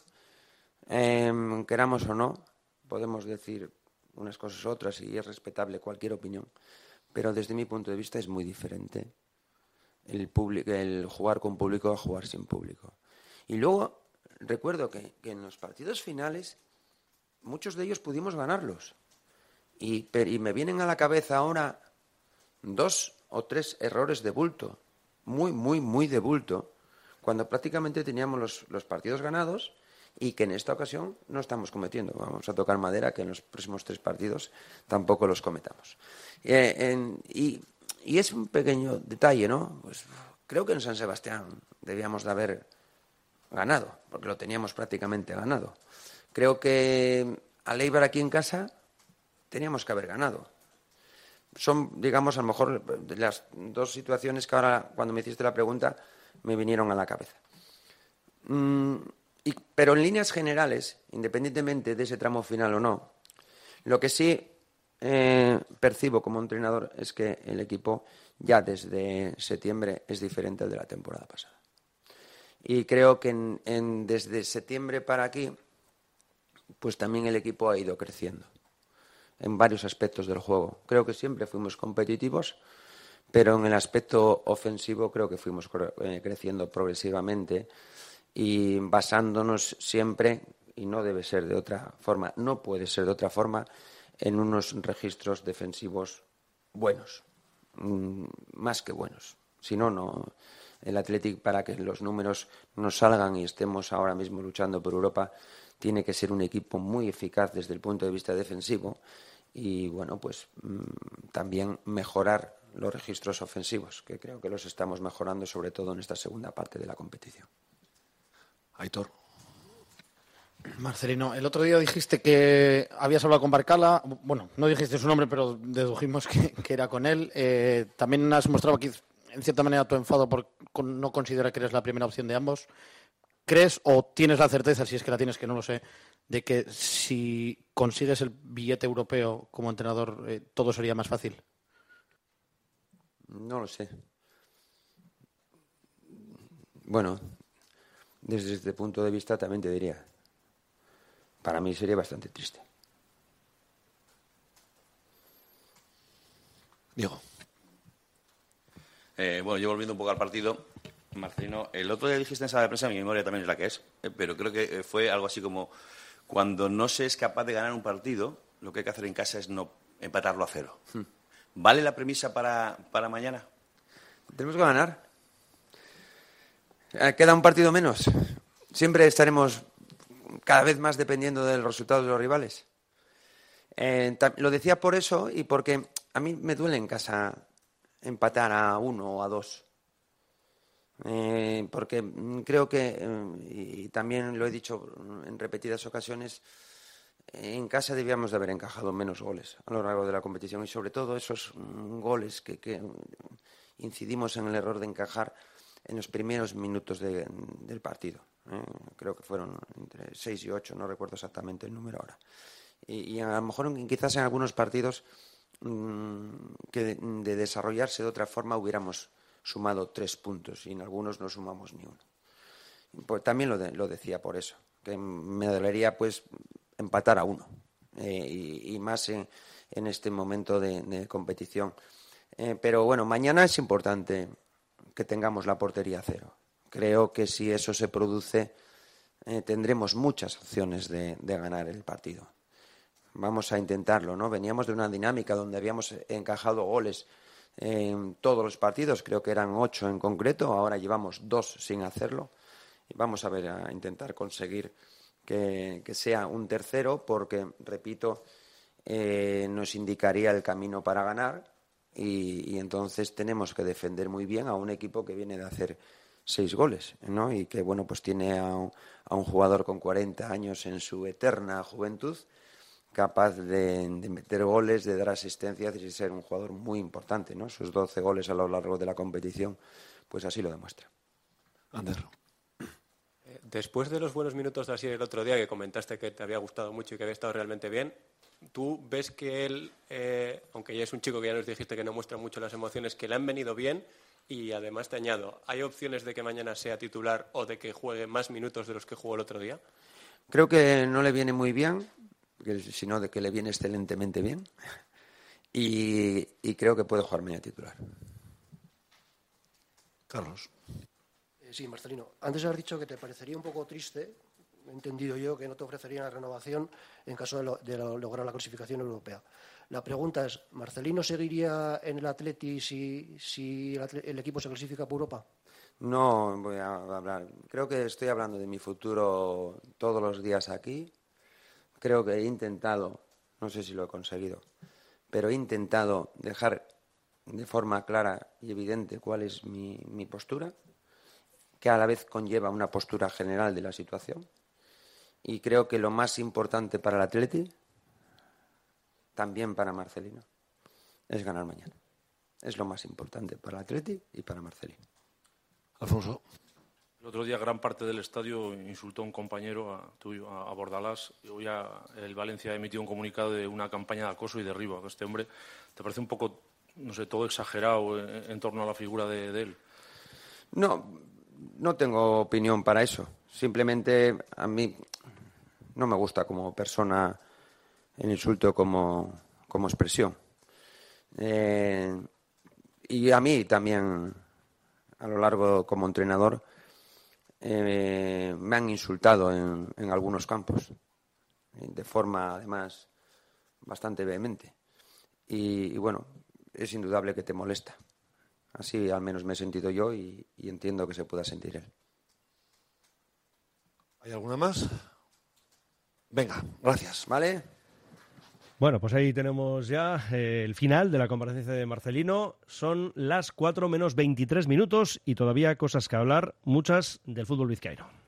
queramos o no, podemos decir unas cosas u otras y es respetable cualquier opinión, pero desde mi punto de vista es muy diferente el, el jugar con público a jugar sin público. Y luego recuerdo que, en los partidos finales muchos de ellos pudimos ganarlos. Y, y, me vienen a la cabeza ahora dos o tres errores de bulto, muy, muy, muy de bulto, cuando prácticamente teníamos los, los partidos ganados y que en esta ocasión no estamos cometiendo. Vamos a tocar madera que en los próximos tres partidos tampoco los cometamos. Eh, y, es un pequeño detalle, ¿no? Pues creo que en San Sebastián debíamos de haber ganado, porque lo teníamos prácticamente ganado. Creo que a Leibar aquí en casa teníamos que haber ganado. Son, digamos, a lo mejor las dos situaciones que ahora, cuando me hiciste la pregunta, me vinieron a la cabeza. Mm, pero en líneas generales, independientemente de ese tramo final o no, lo que sí eh, percibo como entrenador es que el equipo ya desde septiembre es diferente al de la temporada pasada. Y creo que en, desde septiembre para aquí, pues también el equipo ha ido creciendo en varios aspectos del juego. Creo que siempre fuimos competitivos, pero en el aspecto ofensivo creo que fuimos eh, creciendo progresivamente y basándonos siempre, y no debe ser de otra forma, no puede ser de otra forma, en unos registros defensivos buenos, mm, más que buenos. Si no, no. El Athletic, para que los números nos salgan y estemos ahora mismo luchando por Europa, tiene que ser un equipo muy eficaz desde el punto de vista defensivo y, bueno, pues mm, también mejorar los registros ofensivos, que creo que los estamos mejorando, sobre todo en esta segunda parte de la competición. Aitor. Marcelino, el otro día dijiste que habías hablado con Barcala. Bueno, no dijiste su nombre, pero dedujimos que, era con él. Eh, también has mostrado aquí, en cierta manera, tu enfado por no considerar que eres la primera opción de ambos. ¿Crees o tienes la certeza, si es que la tienes, que no lo sé, de que si consigues el billete europeo como entrenador, eh, todo sería más fácil? No lo sé. Bueno, desde este punto de vista también te diría, para mí sería bastante triste. Diego. Eh, bueno, yo volviendo un poco al partido, Marcelino, el otro día dijiste en sala de prensa, mi memoria también es la que es, eh, pero creo que eh, fue algo así como cuando no se es capaz de ganar un partido, lo que hay que hacer en casa es no empatarlo a cero. Hmm. ¿Vale la premisa para, para mañana? Tenemos que ganar. Queda un partido menos. Siempre estaremos cada vez más dependiendo del resultado de los rivales. Eh, lo decía por eso y porque a mí me duele en casa empatar a uno o a dos. Eh, porque creo que, eh, y también lo he dicho en repetidas ocasiones, en casa debíamos de haber encajado menos goles a lo largo de la competición y sobre todo esos goles que, incidimos en el error de encajar en los primeros minutos del partido. ¿eh? creo que fueron entre 6 y 8, no recuerdo exactamente el número ahora. Y, a lo mejor quizás en algunos partidos mm, que de, desarrollarse de otra forma hubiéramos sumado tres puntos y en algunos no sumamos ni uno. Pues también lo, decía por eso, que me dolería pues empatar a uno eh, y, más en, este momento de, competición. Eh, pero bueno, mañana es importante que tengamos la portería cero. Creo que si eso se produce, eh, tendremos muchas opciones de, ganar el partido. Vamos a intentarlo, ¿no? Veníamos de una dinámica donde habíamos encajado goles en todos los partidos, creo que eran ocho en concreto, ahora llevamos dos sin hacerlo. Y vamos a ver, a intentar conseguir que, sea un tercero, porque, repito, eh, nos indicaría el camino para ganar y, y, entonces tenemos que defender muy bien a un equipo que viene de hacer seis goles, ¿no? Y que, bueno, pues tiene a un, jugador con 40 años en su eterna juventud, capaz de, meter goles, de dar asistencias y de ser un jugador muy importante, ¿no? Sus 12 goles a lo largo de la competición, pues así lo demuestra. Ander. Eh, después de los buenos minutos de así el otro día, que comentaste que te había gustado mucho y que había estado realmente bien, ¿tú ves que él, eh, aunque ya es un chico que ya nos dijiste que no muestra mucho las emociones, que le han venido bien y además te añado, ¿hay opciones de que mañana sea titular o de que juegue más minutos de los que jugó el otro día? Creo que no le viene muy bien, sino de que le viene excelentemente bien. Y, creo que puede jugar mañana titular. Carlos. Eh, sí, Marcelino. Antes has dicho que te parecería un poco triste, he entendido yo, que no te ofrecerían la renovación en caso de lograr la clasificación europea. La pregunta es, ¿Marcelino seguiría en el Atleti si, el, equipo se clasifica por Europa? No voy a hablar. Creo que estoy hablando de mi futuro todos los días aquí. Creo que he intentado, no sé si lo he conseguido, pero he intentado dejar de forma clara y evidente cuál es mi postura, que a la vez conlleva una postura general de la situación. Y creo que lo más importante para el Atleti también para Marcelino, es ganar mañana. Es lo más importante para Atleti y para Marcelino. Alfonso. El otro día gran parte del estadio insultó a un compañero a, tuyo, a, Bordalás. Y hoy el Valencia ha emitido un comunicado de una campaña de acoso y derribo a este hombre. ¿Te parece un poco, no sé, todo exagerado en, torno a la figura de, él? No, No tengo opinión para eso. Simplemente a mí no me gusta como persona el insulto como, como expresión. Eh, y a mí también, a lo largo como entrenador, eh, me han insultado en, en algunos campos, de forma además bastante vehemente. Y, bueno, es indudable que te molesta. Así al menos me he sentido yo y entiendo que se pueda sentir él. ¿Hay alguna más? Venga, gracias. ¿Vale? Bueno, pues ahí tenemos ya eh, el final de la comparecencia de Marcelino. Son las 4 menos 23 minutos y todavía cosas que hablar, muchas del fútbol vizcaíno.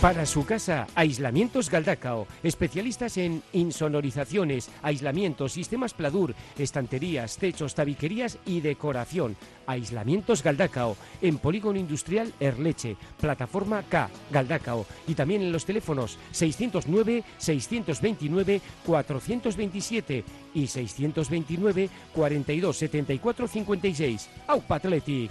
Para su casa, Aislamientos Galdacao, especialistas en insonorizaciones, aislamientos, sistemas Pladur, estanterías, techos, tabiquerías y decoración. Aislamientos Galdacao, en Polígono Industrial Erleche, Plataforma K, Galdacao, y también en los teléfonos 609-629-427 y 629-427456. Aupa Athletic.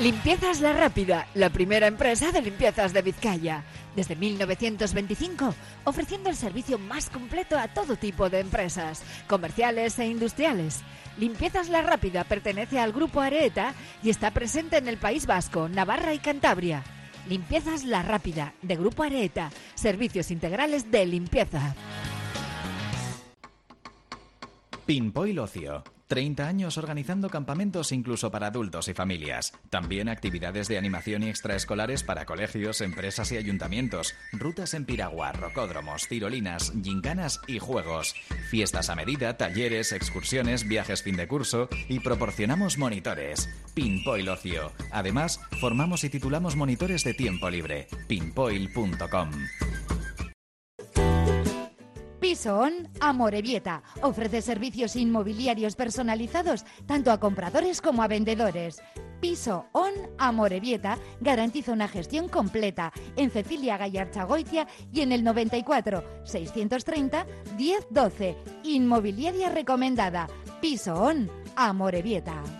Limpiezas La Rápida, la primera empresa de limpiezas de Vizcaya. Desde 1925, ofreciendo el servicio más completo a todo tipo de empresas, comerciales e industriales. Limpiezas La Rápida pertenece al Grupo Areeta y está presente en el País Vasco, Navarra y Cantabria. Limpiezas La Rápida, de Grupo Areeta, servicios integrales de limpieza. Pinpoil Ocio. 30 años organizando campamentos incluso para adultos y familias. También actividades de animación y extraescolares para colegios, empresas y ayuntamientos. Rutas en piragua, rocódromos, tirolinas, gincanas y juegos. Fiestas a medida, talleres, excursiones, viajes fin de curso y proporcionamos monitores. Pinpoil Ocio. Además, formamos y titulamos monitores de tiempo libre. pinpoil.com. Piso On Amorebieta ofrece servicios inmobiliarios personalizados tanto a compradores como a vendedores. Piso On Amorebieta garantiza una gestión completa en Cecilia Gallarchagoitia y en el 94 630 1012. Inmobiliaria recomendada. Piso On Amorebieta.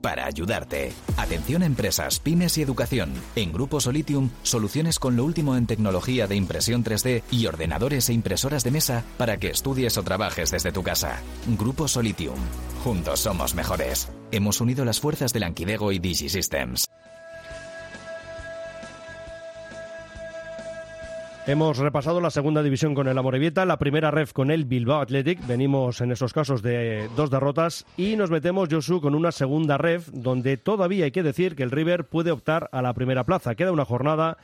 Para ayudarte. Atención a empresas, pymes y educación. En Grupo Solitium, soluciones con lo último en tecnología de impresión 3D y ordenadores e impresoras de mesa para que estudies o trabajes desde tu casa. Grupo Solitium. Juntos somos mejores. Hemos unido las fuerzas de Lankidego y DigiSystems. Hemos repasado la segunda división con el Amorebieta, la primera ref con el Bilbao Athletic. Venimos en esos casos de dos derrotas y nos metemos, Josu, con una segunda ref donde todavía hay que decir que el River puede optar a la primera plaza. Queda una jornada.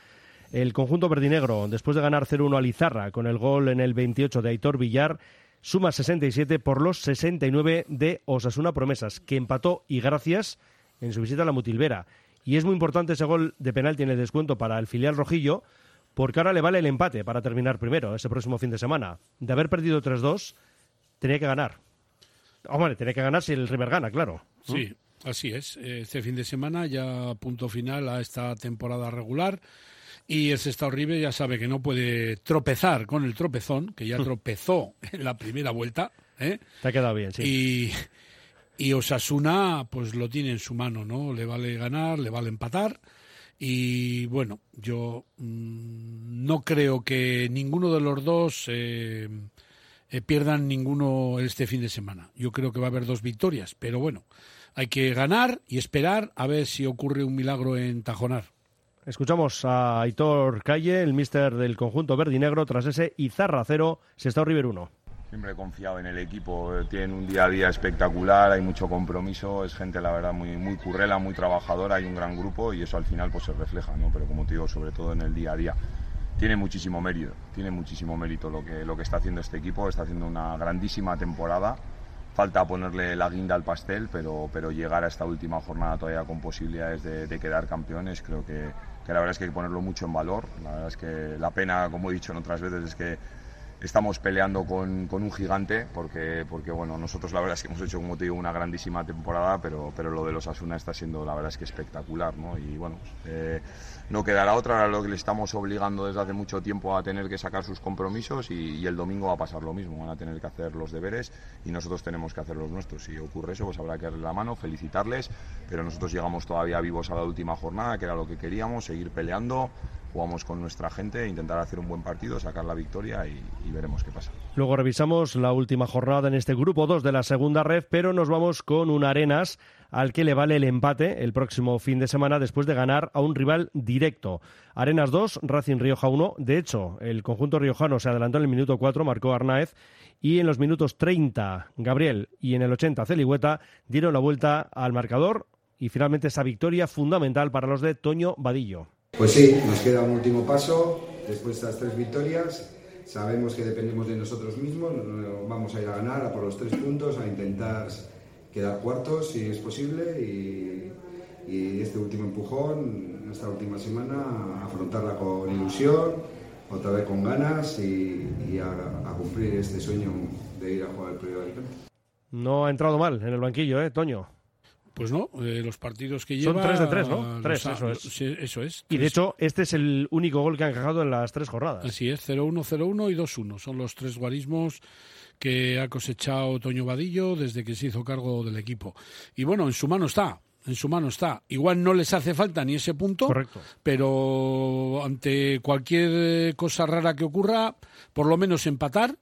El conjunto verdinegro, después de ganar 0-1 a Lizarra con el gol en el 28 de Aitor Villar, suma 67 por los 69 de Osasuna Promesas, que empató y gracias en su visita a la Mutilvera. Y es muy importante ese gol de penalti en el descuento para el filial rojillo, porque ahora le vale el empate para terminar primero ese próximo fin de semana. De haber perdido 3-2, tenía que ganar. Hombre, tenía que ganar si el River gana, claro. Sí, así es. Este fin de semana ya punto final a esta temporada regular. Y el Sestao River ya sabe que no puede tropezar con el tropezón, que ya tropezó en la primera vuelta. ¿eh? Te ha quedado bien, sí. Y, y Osasuna, pues lo tiene en su mano, ¿no? Le vale ganar, le vale empatar. Y bueno, yo mmm, no creo que ninguno de los dos eh, eh, pierdan ninguno este fin de semana. Yo creo que va a haber dos victorias, pero bueno, hay que ganar y esperar a ver si ocurre un milagro en Tajonar. Escuchamos a Aitor Calle, el míster del conjunto verde y negro, tras ese Izarra 0, Sestao River 1. Siempre he confiado en el equipo, tienen un día a día espectacular, hay mucho compromiso, es gente la verdad muy, muy currela, muy trabajadora, hay un gran grupo y eso al final pues se refleja, ¿no? Pero como te digo, sobre todo en el día a día. Tiene muchísimo mérito, tiene muchísimo mérito lo que, lo que está haciendo este equipo, está haciendo una grandísima temporada falta ponerle la guinda al pastel, pero, pero llegar a esta última jornada todavía con posibilidades de, quedar campeones, creo que, que, la verdad es que hay que ponerlo mucho en valor. La verdad es que la pena, como he dicho en otras veces, es que estamos peleando con, con, un gigante porque, porque bueno, nosotros la verdad es que hemos hecho, como te digo, una grandísima temporada, pero, pero lo de los Asuna está siendo la verdad es que espectacular, ¿no? Y bueno, eh, no quedará otra, ahora lo que le estamos obligando desde hace mucho tiempo a tener que sacar sus compromisos y, el domingo va a pasar lo mismo, van a tener que hacer los deberes y nosotros tenemos que hacer los nuestros. Si ocurre eso, pues habrá que darle la mano, felicitarles, pero nosotros llegamos todavía vivos a la última jornada, que era lo que queríamos, seguir peleando jugamos con nuestra gente, intentar hacer un buen partido, sacar la victoria y, veremos qué pasa. Luego revisamos la última jornada en este grupo 2 de la segunda red, pero nos vamos con un Arenas al que le vale el empate el próximo fin de semana después de ganar a un rival directo. Arenas 2, Racing Rioja 1. De hecho, el conjunto riojano se adelantó en el minuto 4, marcó Arnaez, y en los minutos 30, Gabriel, y en el 80, Celigüeta, dieron la vuelta al marcador y finalmente esa victoria fundamental para los de Toño Vadillo. Pues sí, nos queda un último paso después de estas tres victorias. Sabemos que dependemos de nosotros mismos, vamos a ir a ganar a por los tres puntos, a intentar quedar cuartos si es posible y, este último empujón, esta última semana, afrontarla con ilusión, otra vez con ganas y, a, cumplir este sueño de ir a jugar el periodo de No ha entrado mal en el banquillo, ¿eh, Toño? Pues no, eh, los partidos que lleva... Son tres de tres, ¿no? Tres, eso es. eso es. Y de hecho, este es el único gol que ha encajado en las tres jornadas. Así es, 0-1, 0-1 y 2-1. Son los tres guarismos que ha cosechado Toño Vadillo desde que se hizo cargo del equipo. Y bueno, en su mano está, en su mano está. Igual no les hace falta ni ese punto, Correcto. pero ante cualquier cosa rara que ocurra, por lo menos empatar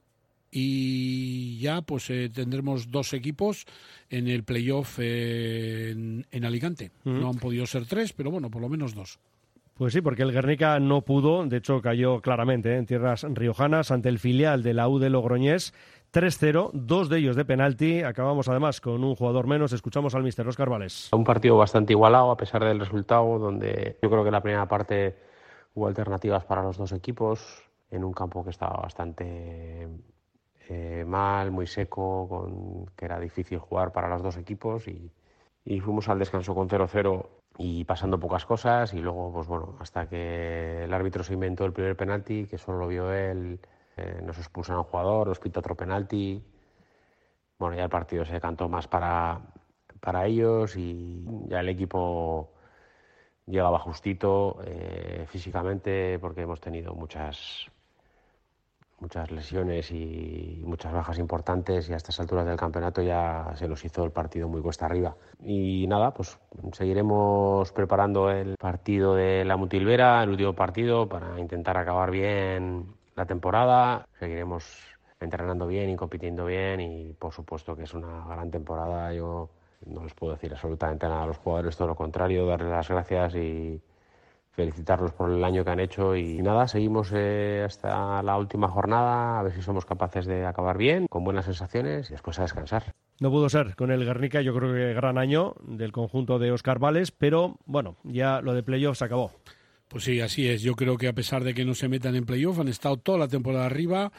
y ya pues eh, tendremos dos equipos en el playoff en, Alicante. No han podido ser tres, pero bueno, por lo menos dos. Pues sí, porque el Guernica no pudo, de hecho cayó claramente ¿eh? en tierras riojanas ante el filial de la U de Logroñés. 3-0, dos de ellos de penalti. Acabamos además con un jugador menos. Escuchamos al mister Oscar Vales. Un partido bastante igualado a pesar del resultado, donde yo creo que la primera parte hubo alternativas para los dos equipos en un campo que estaba bastante eh, mal, muy seco, que era difícil jugar para los dos equipos y, fuimos al descanso con 0-0 y pasando pocas cosas y luego, pues bueno, hasta que el árbitro se inventó el primer penalti, que solo lo vio él, eh, nos expulsan a un jugador, nos pita otro penalti. Bueno, ya el partido se cantó más para, para ellos y ya el equipo llegaba justito eh, físicamente porque hemos tenido muchas muchas lesiones y muchas bajas importantes y a estas alturas del campeonato ya se nos hizo el partido muy cuesta arriba. Y nada, pues seguiremos preparando el partido de la Mutilvera, el último partido, para intentar acabar bien la temporada. Seguiremos entrenando bien y compitiendo bien y por supuesto que es una gran temporada. Yo no les puedo decir absolutamente nada a los jugadores, todo lo contrario, darles las gracias y felicitarlos por el año que han hecho y nada, seguimos eh, hasta la última jornada, a ver si somos capaces de acabar bien, con buenas sensaciones y después a descansar. No pudo ser con el Guernica, yo creo que gran año del conjunto de Oscar Vales, pero bueno, ya lo de playoffs acabó. Pues sí, así es. Yo creo que a pesar de que no se metan en playoff, han estado toda la temporada arriba,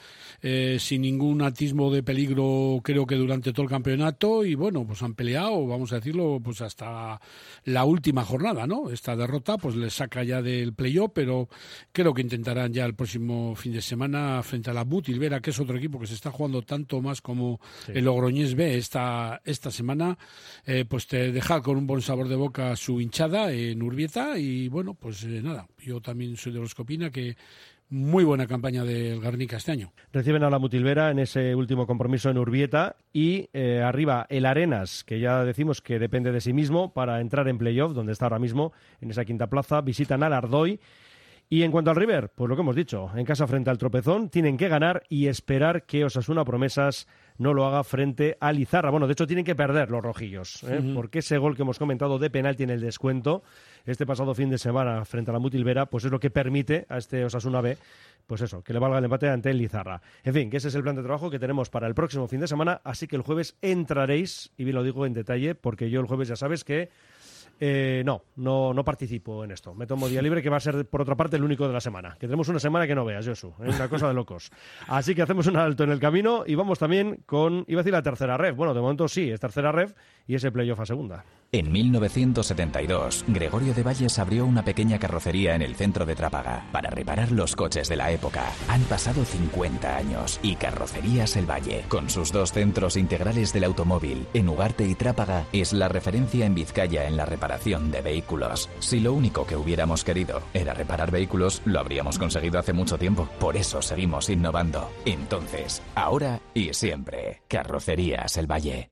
eh, sin ningún atismo de peligro, creo que durante todo el campeonato, y bueno, pues han peleado, vamos a decirlo, pues hasta la última jornada, ¿no? Esta derrota, pues les saca ya del playoff, pero creo que intentarán ya el próximo fin de semana frente a la Butilvera, que es otro equipo que se está jugando tanto más como el Logroñés B esta, esta semana, eh, pues te dejar con un buen sabor de boca su hinchada en Urbieta, y bueno, pues eh, nada yo también soy de los que que muy buena campaña del Garnica este año. Reciben a la Mutilvera en ese último compromiso en Urbieta y eh, arriba el Arenas, que ya decimos que depende de sí mismo para entrar en playoff, donde está ahora mismo, en esa quinta plaza. Visitan al Ardoy Y en cuanto al River, pues lo que hemos dicho, en casa frente al tropezón, tienen que ganar y esperar que Osasuna Promesas no lo haga frente a Lizarra. Bueno, de hecho tienen que perder los rojillos, ¿eh? Porque ese gol que hemos comentado de penalti en el descuento este pasado fin de semana frente a la Mutilvera, pues es lo que permite a este Osasuna B, pues eso, que le valga el empate ante el Lizarra. En fin, que ese es el plan de trabajo que tenemos para el próximo fin de semana, así que el jueves entraréis, y bien lo digo en detalle, porque yo el jueves ya sabes que eh, no, no, no participo en esto. Me tomo día libre, que va a ser, por otra parte, el único de la semana. Que tenemos una semana que no veas, Josu. Es una cosa de locos. Así que hacemos un alto en el camino y vamos también con, iba a decir la tercera ref. Bueno, de momento sí, es tercera ref y ese playoff a segunda. En 1972, Gregorio de Valles abrió una pequeña carrocería en el centro de Trápaga para reparar los coches de la época. Han pasado 50 años y Carrocerías El Valle, con sus dos centros integrales del automóvil, en Ugarte y Trápaga, es la referencia en Vizcaya en la reparación de vehículos. Si lo único que hubiéramos querido era reparar vehículos, lo habríamos conseguido hace mucho tiempo. Por eso seguimos innovando. Entonces, ahora y siempre, Carrocerías El Valle.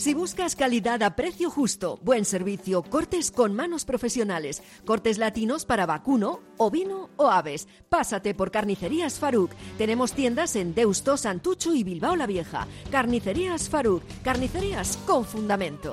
Si buscas calidad a precio justo, buen servicio, cortes con manos profesionales, cortes latinos para vacuno, ovino o aves, pásate por Carnicerías Faruk. Tenemos tiendas en Deusto, Santucho y Bilbao la Vieja. Carnicerías Faruk, carnicerías con fundamento.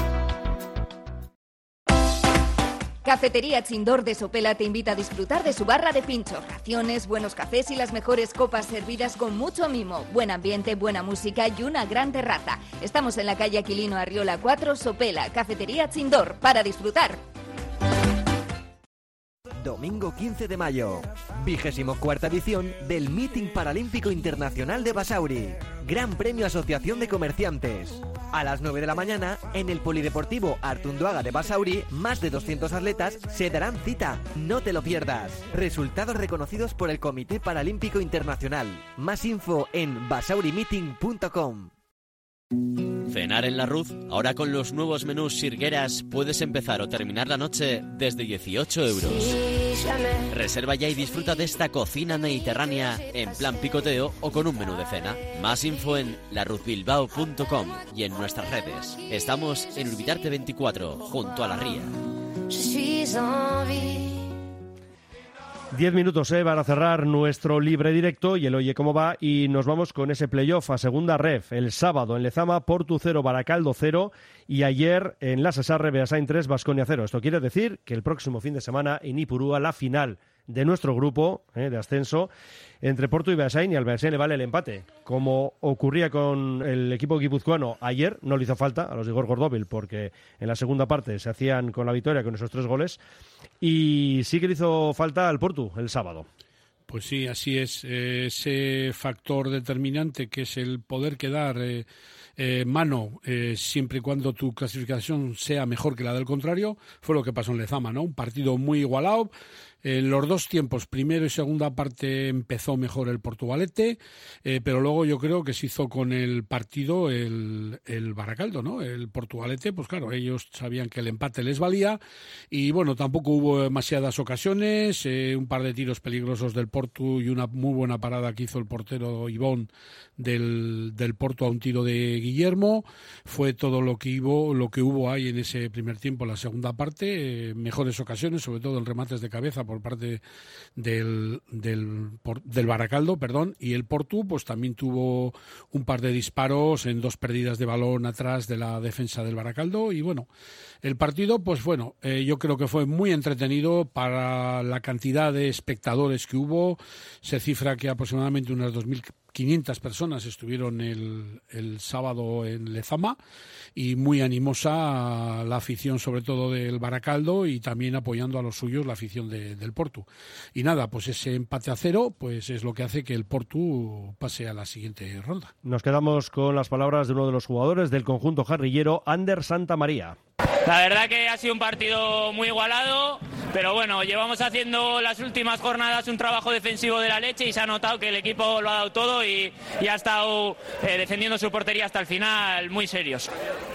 Cafetería Chindor de Sopela te invita a disfrutar de su barra de pinchos, raciones, buenos cafés y las mejores copas servidas con mucho mimo, buen ambiente, buena música y una gran terraza. Estamos en la calle Aquilino Arriola 4, Sopela, Cafetería Chindor, para disfrutar. Domingo 15 de mayo, vigésimo cuarta edición del Meeting Paralímpico Internacional de Basauri. Gran Premio Asociación de Comerciantes. A las 9 de la mañana, en el Polideportivo Artunduaga de Basauri, más de 200 atletas se darán cita. No te lo pierdas. Resultados reconocidos por el Comité Paralímpico Internacional. Más info en basaurimeeting.com. Cenar en la Ruz, ahora con los nuevos menús Sirgueras puedes empezar o terminar la noche desde 18 euros. Reserva ya y disfruta de esta cocina mediterránea en plan picoteo o con un menú de cena. Más info en laruzbilbao.com y en nuestras redes. Estamos en Urbitarte 24, junto a la ría. Diez minutos eh, para cerrar nuestro libre directo y el Oye Cómo Va y nos vamos con ese playoff a segunda ref el sábado en Lezama, Portu 0, Baracaldo 0 y ayer en la Cesarre, Beasain 3, Basconia 0. Esto quiere decir que el próximo fin de semana en Ipurúa la final de nuestro grupo eh, de ascenso entre Porto y Beasain y al Beasain le vale el empate. Como ocurría con el equipo guipuzcoano ayer, no le hizo falta a los de Igor Gordóvil porque en la segunda parte se hacían con la victoria con esos tres goles y sí que le hizo falta al Porto el sábado. Pues sí, así es. Eh, ese factor determinante que es el poder quedar eh, mano eh, siempre y cuando tu clasificación sea mejor que la del contrario, fue lo que pasó en Lezama, ¿no? Un partido muy igualado. En los dos tiempos, primero y segunda parte, empezó mejor el Portugalete, eh, pero luego yo creo que se hizo con el partido el, el Baracaldo, ¿no? El Portugalete, pues claro, ellos sabían que el empate les valía y bueno, tampoco hubo demasiadas ocasiones, eh, un par de tiros peligrosos del Portu y una muy buena parada que hizo el portero Ivón del, del Porto a un tiro de Guillermo. Fue todo lo que hubo, lo que hubo ahí en ese primer tiempo, la segunda parte, eh, mejores ocasiones, sobre todo en remates de cabeza por parte del, del, por- del Baracaldo, perdón, y el Portu pues también tuvo un par de disparos en dos pérdidas de balón atrás de la defensa del Baracaldo y bueno, el partido pues bueno, eh, yo creo que fue muy entretenido para la cantidad de espectadores que hubo, se cifra que aproximadamente unas 2.500 personas estuvieron el, el sábado en Lezama y muy animosa la afición sobre todo del Baracaldo y también apoyando a los suyos la afición de, del Portu. Y nada, pues ese empate a cero, pues es lo que hace que el Portu pase a la siguiente ronda. Nos quedamos con las palabras de uno de los jugadores del conjunto jarrillero, Ander Santa María. La verdad que ha sido un partido muy igualado, pero bueno, llevamos haciendo las últimas jornadas un trabajo defensivo de la leche y se ha notado que el equipo lo ha dado todo y, y ha estado eh, defendiendo su portería hasta el final muy serios.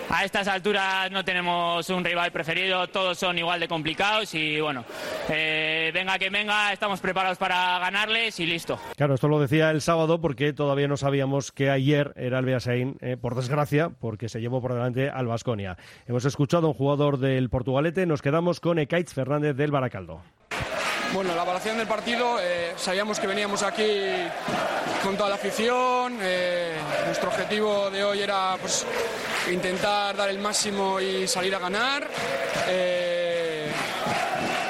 A estas alturas no tenemos un rival preferido, todos son igual de complicados y bueno, eh, venga que venga, estamos preparados para ganarles y listo. Claro, esto lo decía el sábado porque todavía no sabíamos que ayer era el Beasain, eh, por desgracia, porque se llevó por delante al Vasconia. Hemos escuchado a jugador del Portugalete, nos quedamos con Ekaitz Fernández del Baracaldo. Bueno, la evaluación del partido, eh, sabíamos que veníamos aquí con toda la afición. eh, nuestro objetivo de hoy era pues, intentar dar el máximo y salir a ganar. Eh,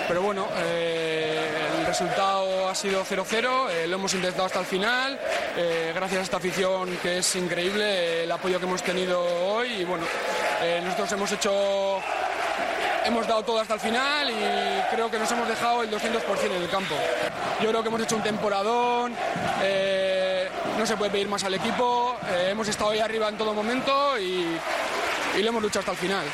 pero bueno, el resultado ha sido 0-0, eh, lo hemos intentado hasta el final. gracias a esta afición que es increíble, el apoyo que hemos tenido hoy. Y bueno, eh, nosotros hemos hecho hemos dado todo hasta el final y creo que nos hemos dejado el 200% en el campo. Yo creo que hemos hecho un temporadón, eh, no se puede pedir más al equipo, eh, hemos estado ahí arriba en todo momento y, y lo hemos luchado hasta el final.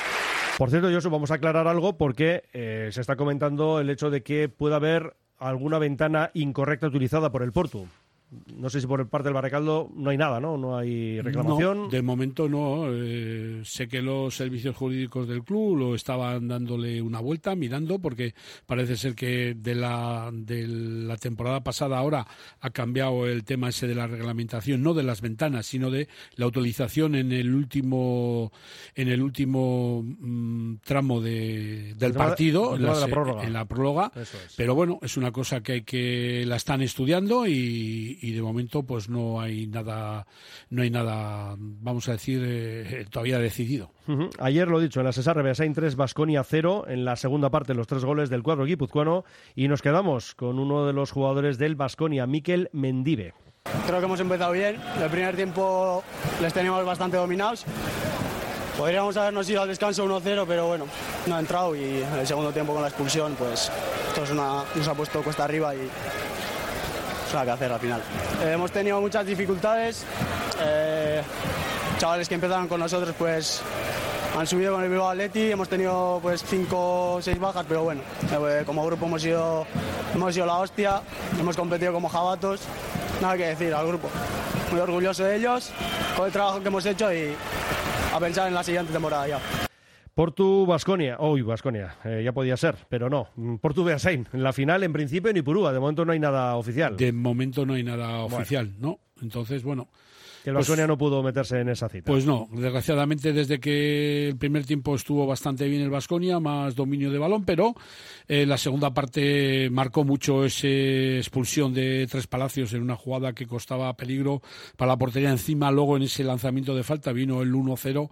Por cierto, Josu, vamos a aclarar algo porque se está comentando el hecho de que pueda haber alguna ventana incorrecta utilizada por el Portu. No sé si por parte del Baracaldo no hay nada, ¿no? No hay reclamación. No, de momento no. eh, sé que los servicios jurídicos del club lo estaban dándole una vuelta, mirando, porque parece ser que de la, de la temporada pasada ahora ha cambiado el tema ese de la reglamentación, no de las ventanas, sino de la utilización en el último, en el último mm, tramo de, del El partido, el tema de la se- prórroga. en la es. Pero bueno, es una cosa que hay que la están estudiando y, y de momento pues no hay nada, no hay nada, vamos a decir, eh, todavía decidido. Ujú. Ayer lo dicho, en la Cesar Beasain 3, Basconia 0, en la segunda parte los tres goles del cuadro guipuzcoano y nos quedamos con uno de los jugadores del Basconia, Miquel Mendive. Creo que hemos empezado bien. El primer tiempo les teníamos bastante dominados. Podríamos habernos ido al descanso 1-0, pero bueno, no ha entrado y en el segundo tiempo con la expulsión, pues esto es una, nos ha puesto cuesta arriba y nada que hacer al final. Eh, hemos tenido muchas dificultades. eh, chavales que empezaron con nosotros, pues han subido con el Bilbao Atleti. Hemos tenido pues cinco o seis bajas, pero bueno, eh, como grupo hemos sido, hemos sido la hostia, hemos competido como jabatos. Nada que decir al grupo. Muy orgulloso de ellos, con el trabajo que hemos hecho y a pensar en la siguiente temporada ya. Portu Basconia, uy, Basconia, ya podía ser, pero no. Mm, Portu Beasain, en la final en principio en Ipurúa, de momento no hay nada oficial. De momento no hay nada oficial, ¿no? Entonces, bueno. Que el pues- Basconia no pudo meterse en esa cita. Pues no, desgraciadamente desde que el primer tiempo estuvo bastante bien el Vasconia, más dominio de balón, pero eh, la segunda parte marcó mucho esa expulsión de Tres Palacios en una jugada que costaba peligro para la portería encima, luego en ese lanzamiento de falta vino el 1-0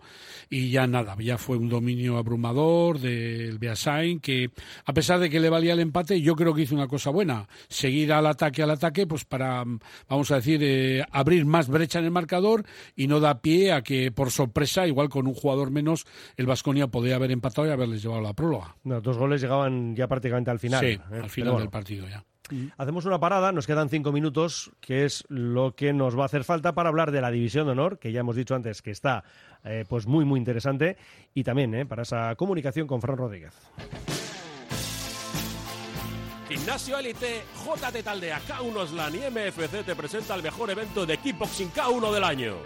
y ya nada, ya fue un dominio abrumador del Beasain que a pesar de que le valía el empate, yo creo que hizo una cosa buena, seguir al ataque al ataque pues para, vamos a decir, eh, abrir más brecha en el marcador y no da pie a que por sorpresa, igual con un jugador menos, el Vasconia podía haber empatado y haberles llevado la próloga. Los dos goles llegaban ya prácticamente al final. Sí, ¿eh? al final bueno. del partido ya. Hacemos una parada, nos quedan cinco minutos, que es lo que nos va a hacer falta para hablar de la División de Honor, que ya hemos dicho antes que está eh, pues muy, muy interesante, y también eh, para esa comunicación con Fran Rodríguez. Gimnasio Elite, JT Taldea, K1 Slan y MFC te presenta el mejor evento de kickboxing K1 del año.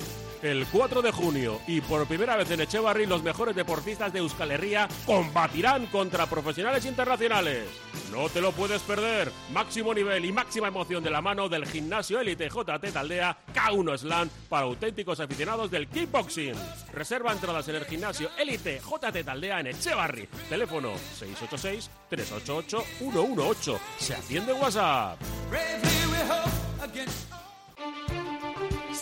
El 4 de junio y por primera vez en Echevarri los mejores deportistas de Euskal Herria combatirán contra profesionales internacionales. No te lo puedes perder. Máximo nivel y máxima emoción de la mano del Gimnasio Elite JT Taldea K1 Slan para auténticos aficionados del kickboxing. Reserva entradas en el Gimnasio Elite JT Taldea en Echevarri. Teléfono 686 388 118. Se atiende en WhatsApp.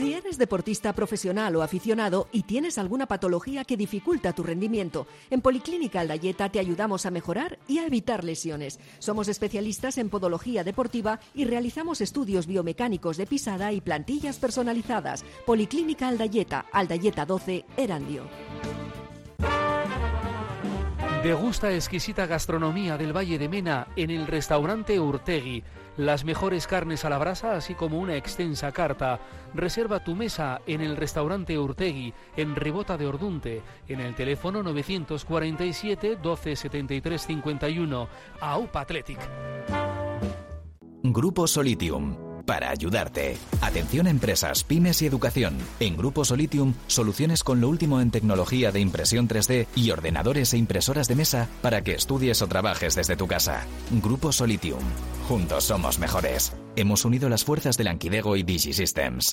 Si eres deportista profesional o aficionado y tienes alguna patología que dificulta tu rendimiento, en Policlínica Aldayeta te ayudamos a mejorar y a evitar lesiones. Somos especialistas en podología deportiva y realizamos estudios biomecánicos de pisada y plantillas personalizadas. Policlínica Aldayeta, Aldayeta 12, Erandio. Degusta exquisita gastronomía del Valle de Mena en el restaurante Urtegui. Las mejores carnes a la brasa, así como una extensa carta. Reserva tu mesa en el restaurante Urtegui, en Ribota de Ordunte, en el teléfono 947 12 73 51. AUPA Athletic. Grupo Solitium. Para ayudarte. Atención a empresas, pymes y educación. En Grupo Solitium, soluciones con lo último en tecnología de impresión 3D y ordenadores e impresoras de mesa para que estudies o trabajes desde tu casa. Grupo Solitium. Juntos somos mejores. Hemos unido las fuerzas de Lanquidego y DigiSystems.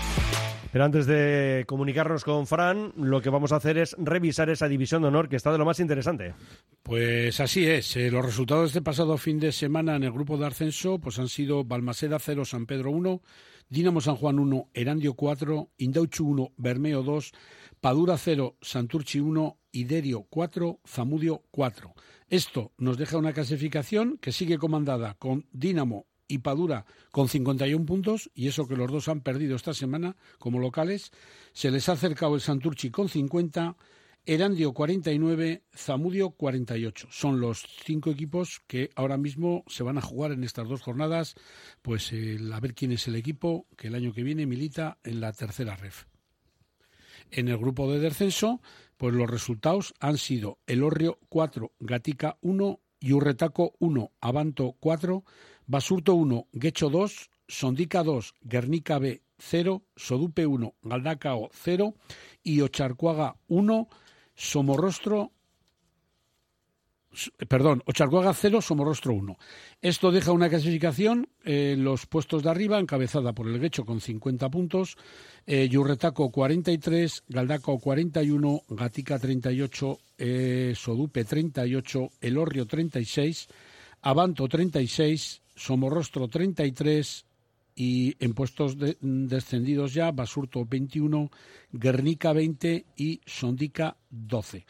Pero antes de comunicarnos con Fran, lo que vamos a hacer es revisar esa división de honor que está de lo más interesante. Pues así es. Eh, los resultados de este pasado fin de semana en el grupo de ascenso pues han sido Balmaseda 0, San Pedro 1, Dinamo San Juan 1, Erandio 4, Indauchu 1, Bermeo 2, Padura 0, Santurchi 1, Iderio 4, Zamudio 4. Esto nos deja una clasificación que sigue comandada con Dinamo y Padura con 51 puntos, y eso que los dos han perdido esta semana como locales. Se les ha acercado el Santurchi con 50, Erandio 49, Zamudio 48. Son los cinco equipos que ahora mismo se van a jugar en estas dos jornadas, pues a ver quién es el equipo que el año que viene milita en la tercera ref. En el grupo de descenso, pues los resultados han sido El Orrio 4, Gatica 1, Yurretaco 1, Avanto 4, Basurto 1, Guecho 2, Sondica 2, Guernica B 0, Sodupe 1, Galdacao 0 y Ocharcuaga 1, Somorrostro perdón, Ocharcuaga 0, Somorrostro 1. Esto deja una clasificación en los puestos de arriba, encabezada por el Guecho con 50 puntos, eh, Yurretaco 43, Galdacao 41, Gatica 38, eh, Sodupe 38, Elorrio 36, Avanto 36, Somorrostro 33 y en puestos descendidos ya Basurto 21, Guernica 20 y Sondica 12.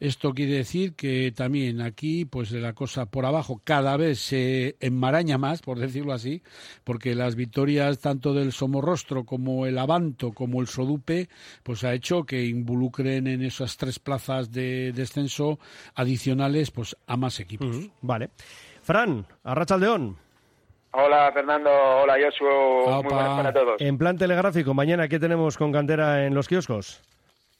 Esto quiere decir que también aquí, pues la cosa por abajo cada vez se enmaraña más, por decirlo así, porque las victorias tanto del Somorrostro como el Avanto como el Sodupe, pues ha hecho que involucren en esas tres plazas de descenso adicionales, pues a más equipos. Vale. Fran, Arrachaldeón. Hola Fernando, hola Joshua, muy buenas para todos. En plan telegráfico, mañana, ¿qué tenemos con cantera en los kioscos?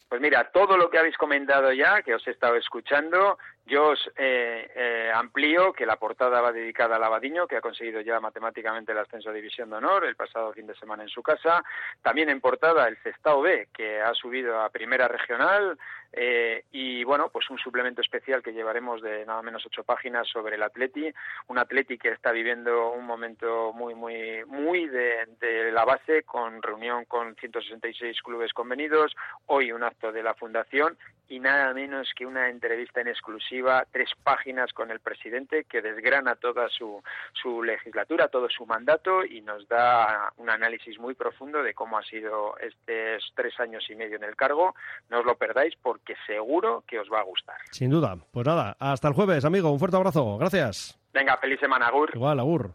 Pues mira, todo lo que habéis comentado ya, que os he estado escuchando, yo os eh, eh, amplío que la portada va dedicada a Lavadiño, que ha conseguido ya matemáticamente el ascenso a División de Honor el pasado fin de semana en su casa. También en portada el Cestao B, que ha subido a Primera Regional. Eh, y bueno, pues un suplemento especial que llevaremos de nada menos ocho páginas sobre el Atleti, un Atleti que está viviendo un momento muy, muy, muy de, de la base, con reunión con 166 clubes convenidos, hoy un acto de la Fundación y nada menos que una entrevista en exclusiva, tres páginas con el presidente que desgrana toda su, su legislatura, todo su mandato y nos da un análisis muy profundo de cómo ha sido estos tres años y medio en el cargo. No os lo perdáis porque seguro que os va a gustar. Sin duda. Pues nada, hasta el jueves, amigo. Un fuerte abrazo. Gracias. Venga, feliz semana, Agur. Igual, Agur.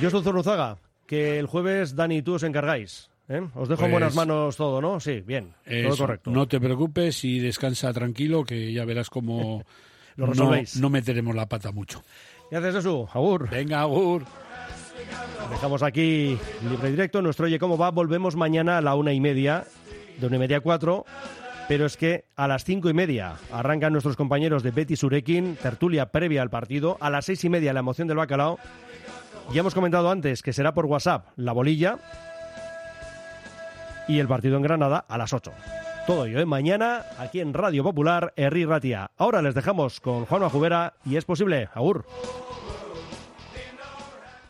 Yo soy Zorruzaga. Que el jueves Dani y tú os encargáis. ¿Eh? Os dejo en buenas Pues- manos todo, ¿no? Sí, bien. todo Eso, correcto. No te preocupes y descansa tranquilo, que ya verás cómo Lo no, no meteremos la pata mucho. Gracias, Jesús. Agur. Venga, Agur. Dejamos aquí libre directo. Nuestro Oye Cómo Va. Volvemos mañana a la una y media, de una y media a cuatro. Pero es que a las cinco y media arrancan nuestros compañeros de Betty Surekin, tertulia previa al partido. A las seis y media la emoción del bacalao. Ya hemos comentado antes que será por WhatsApp la bolilla. Y el partido en Granada a las ocho. Todo ello, ¿eh? mañana aquí en Radio Popular, Herri Ratia. Ahora les dejamos con Juan Jubera y es posible. Agur.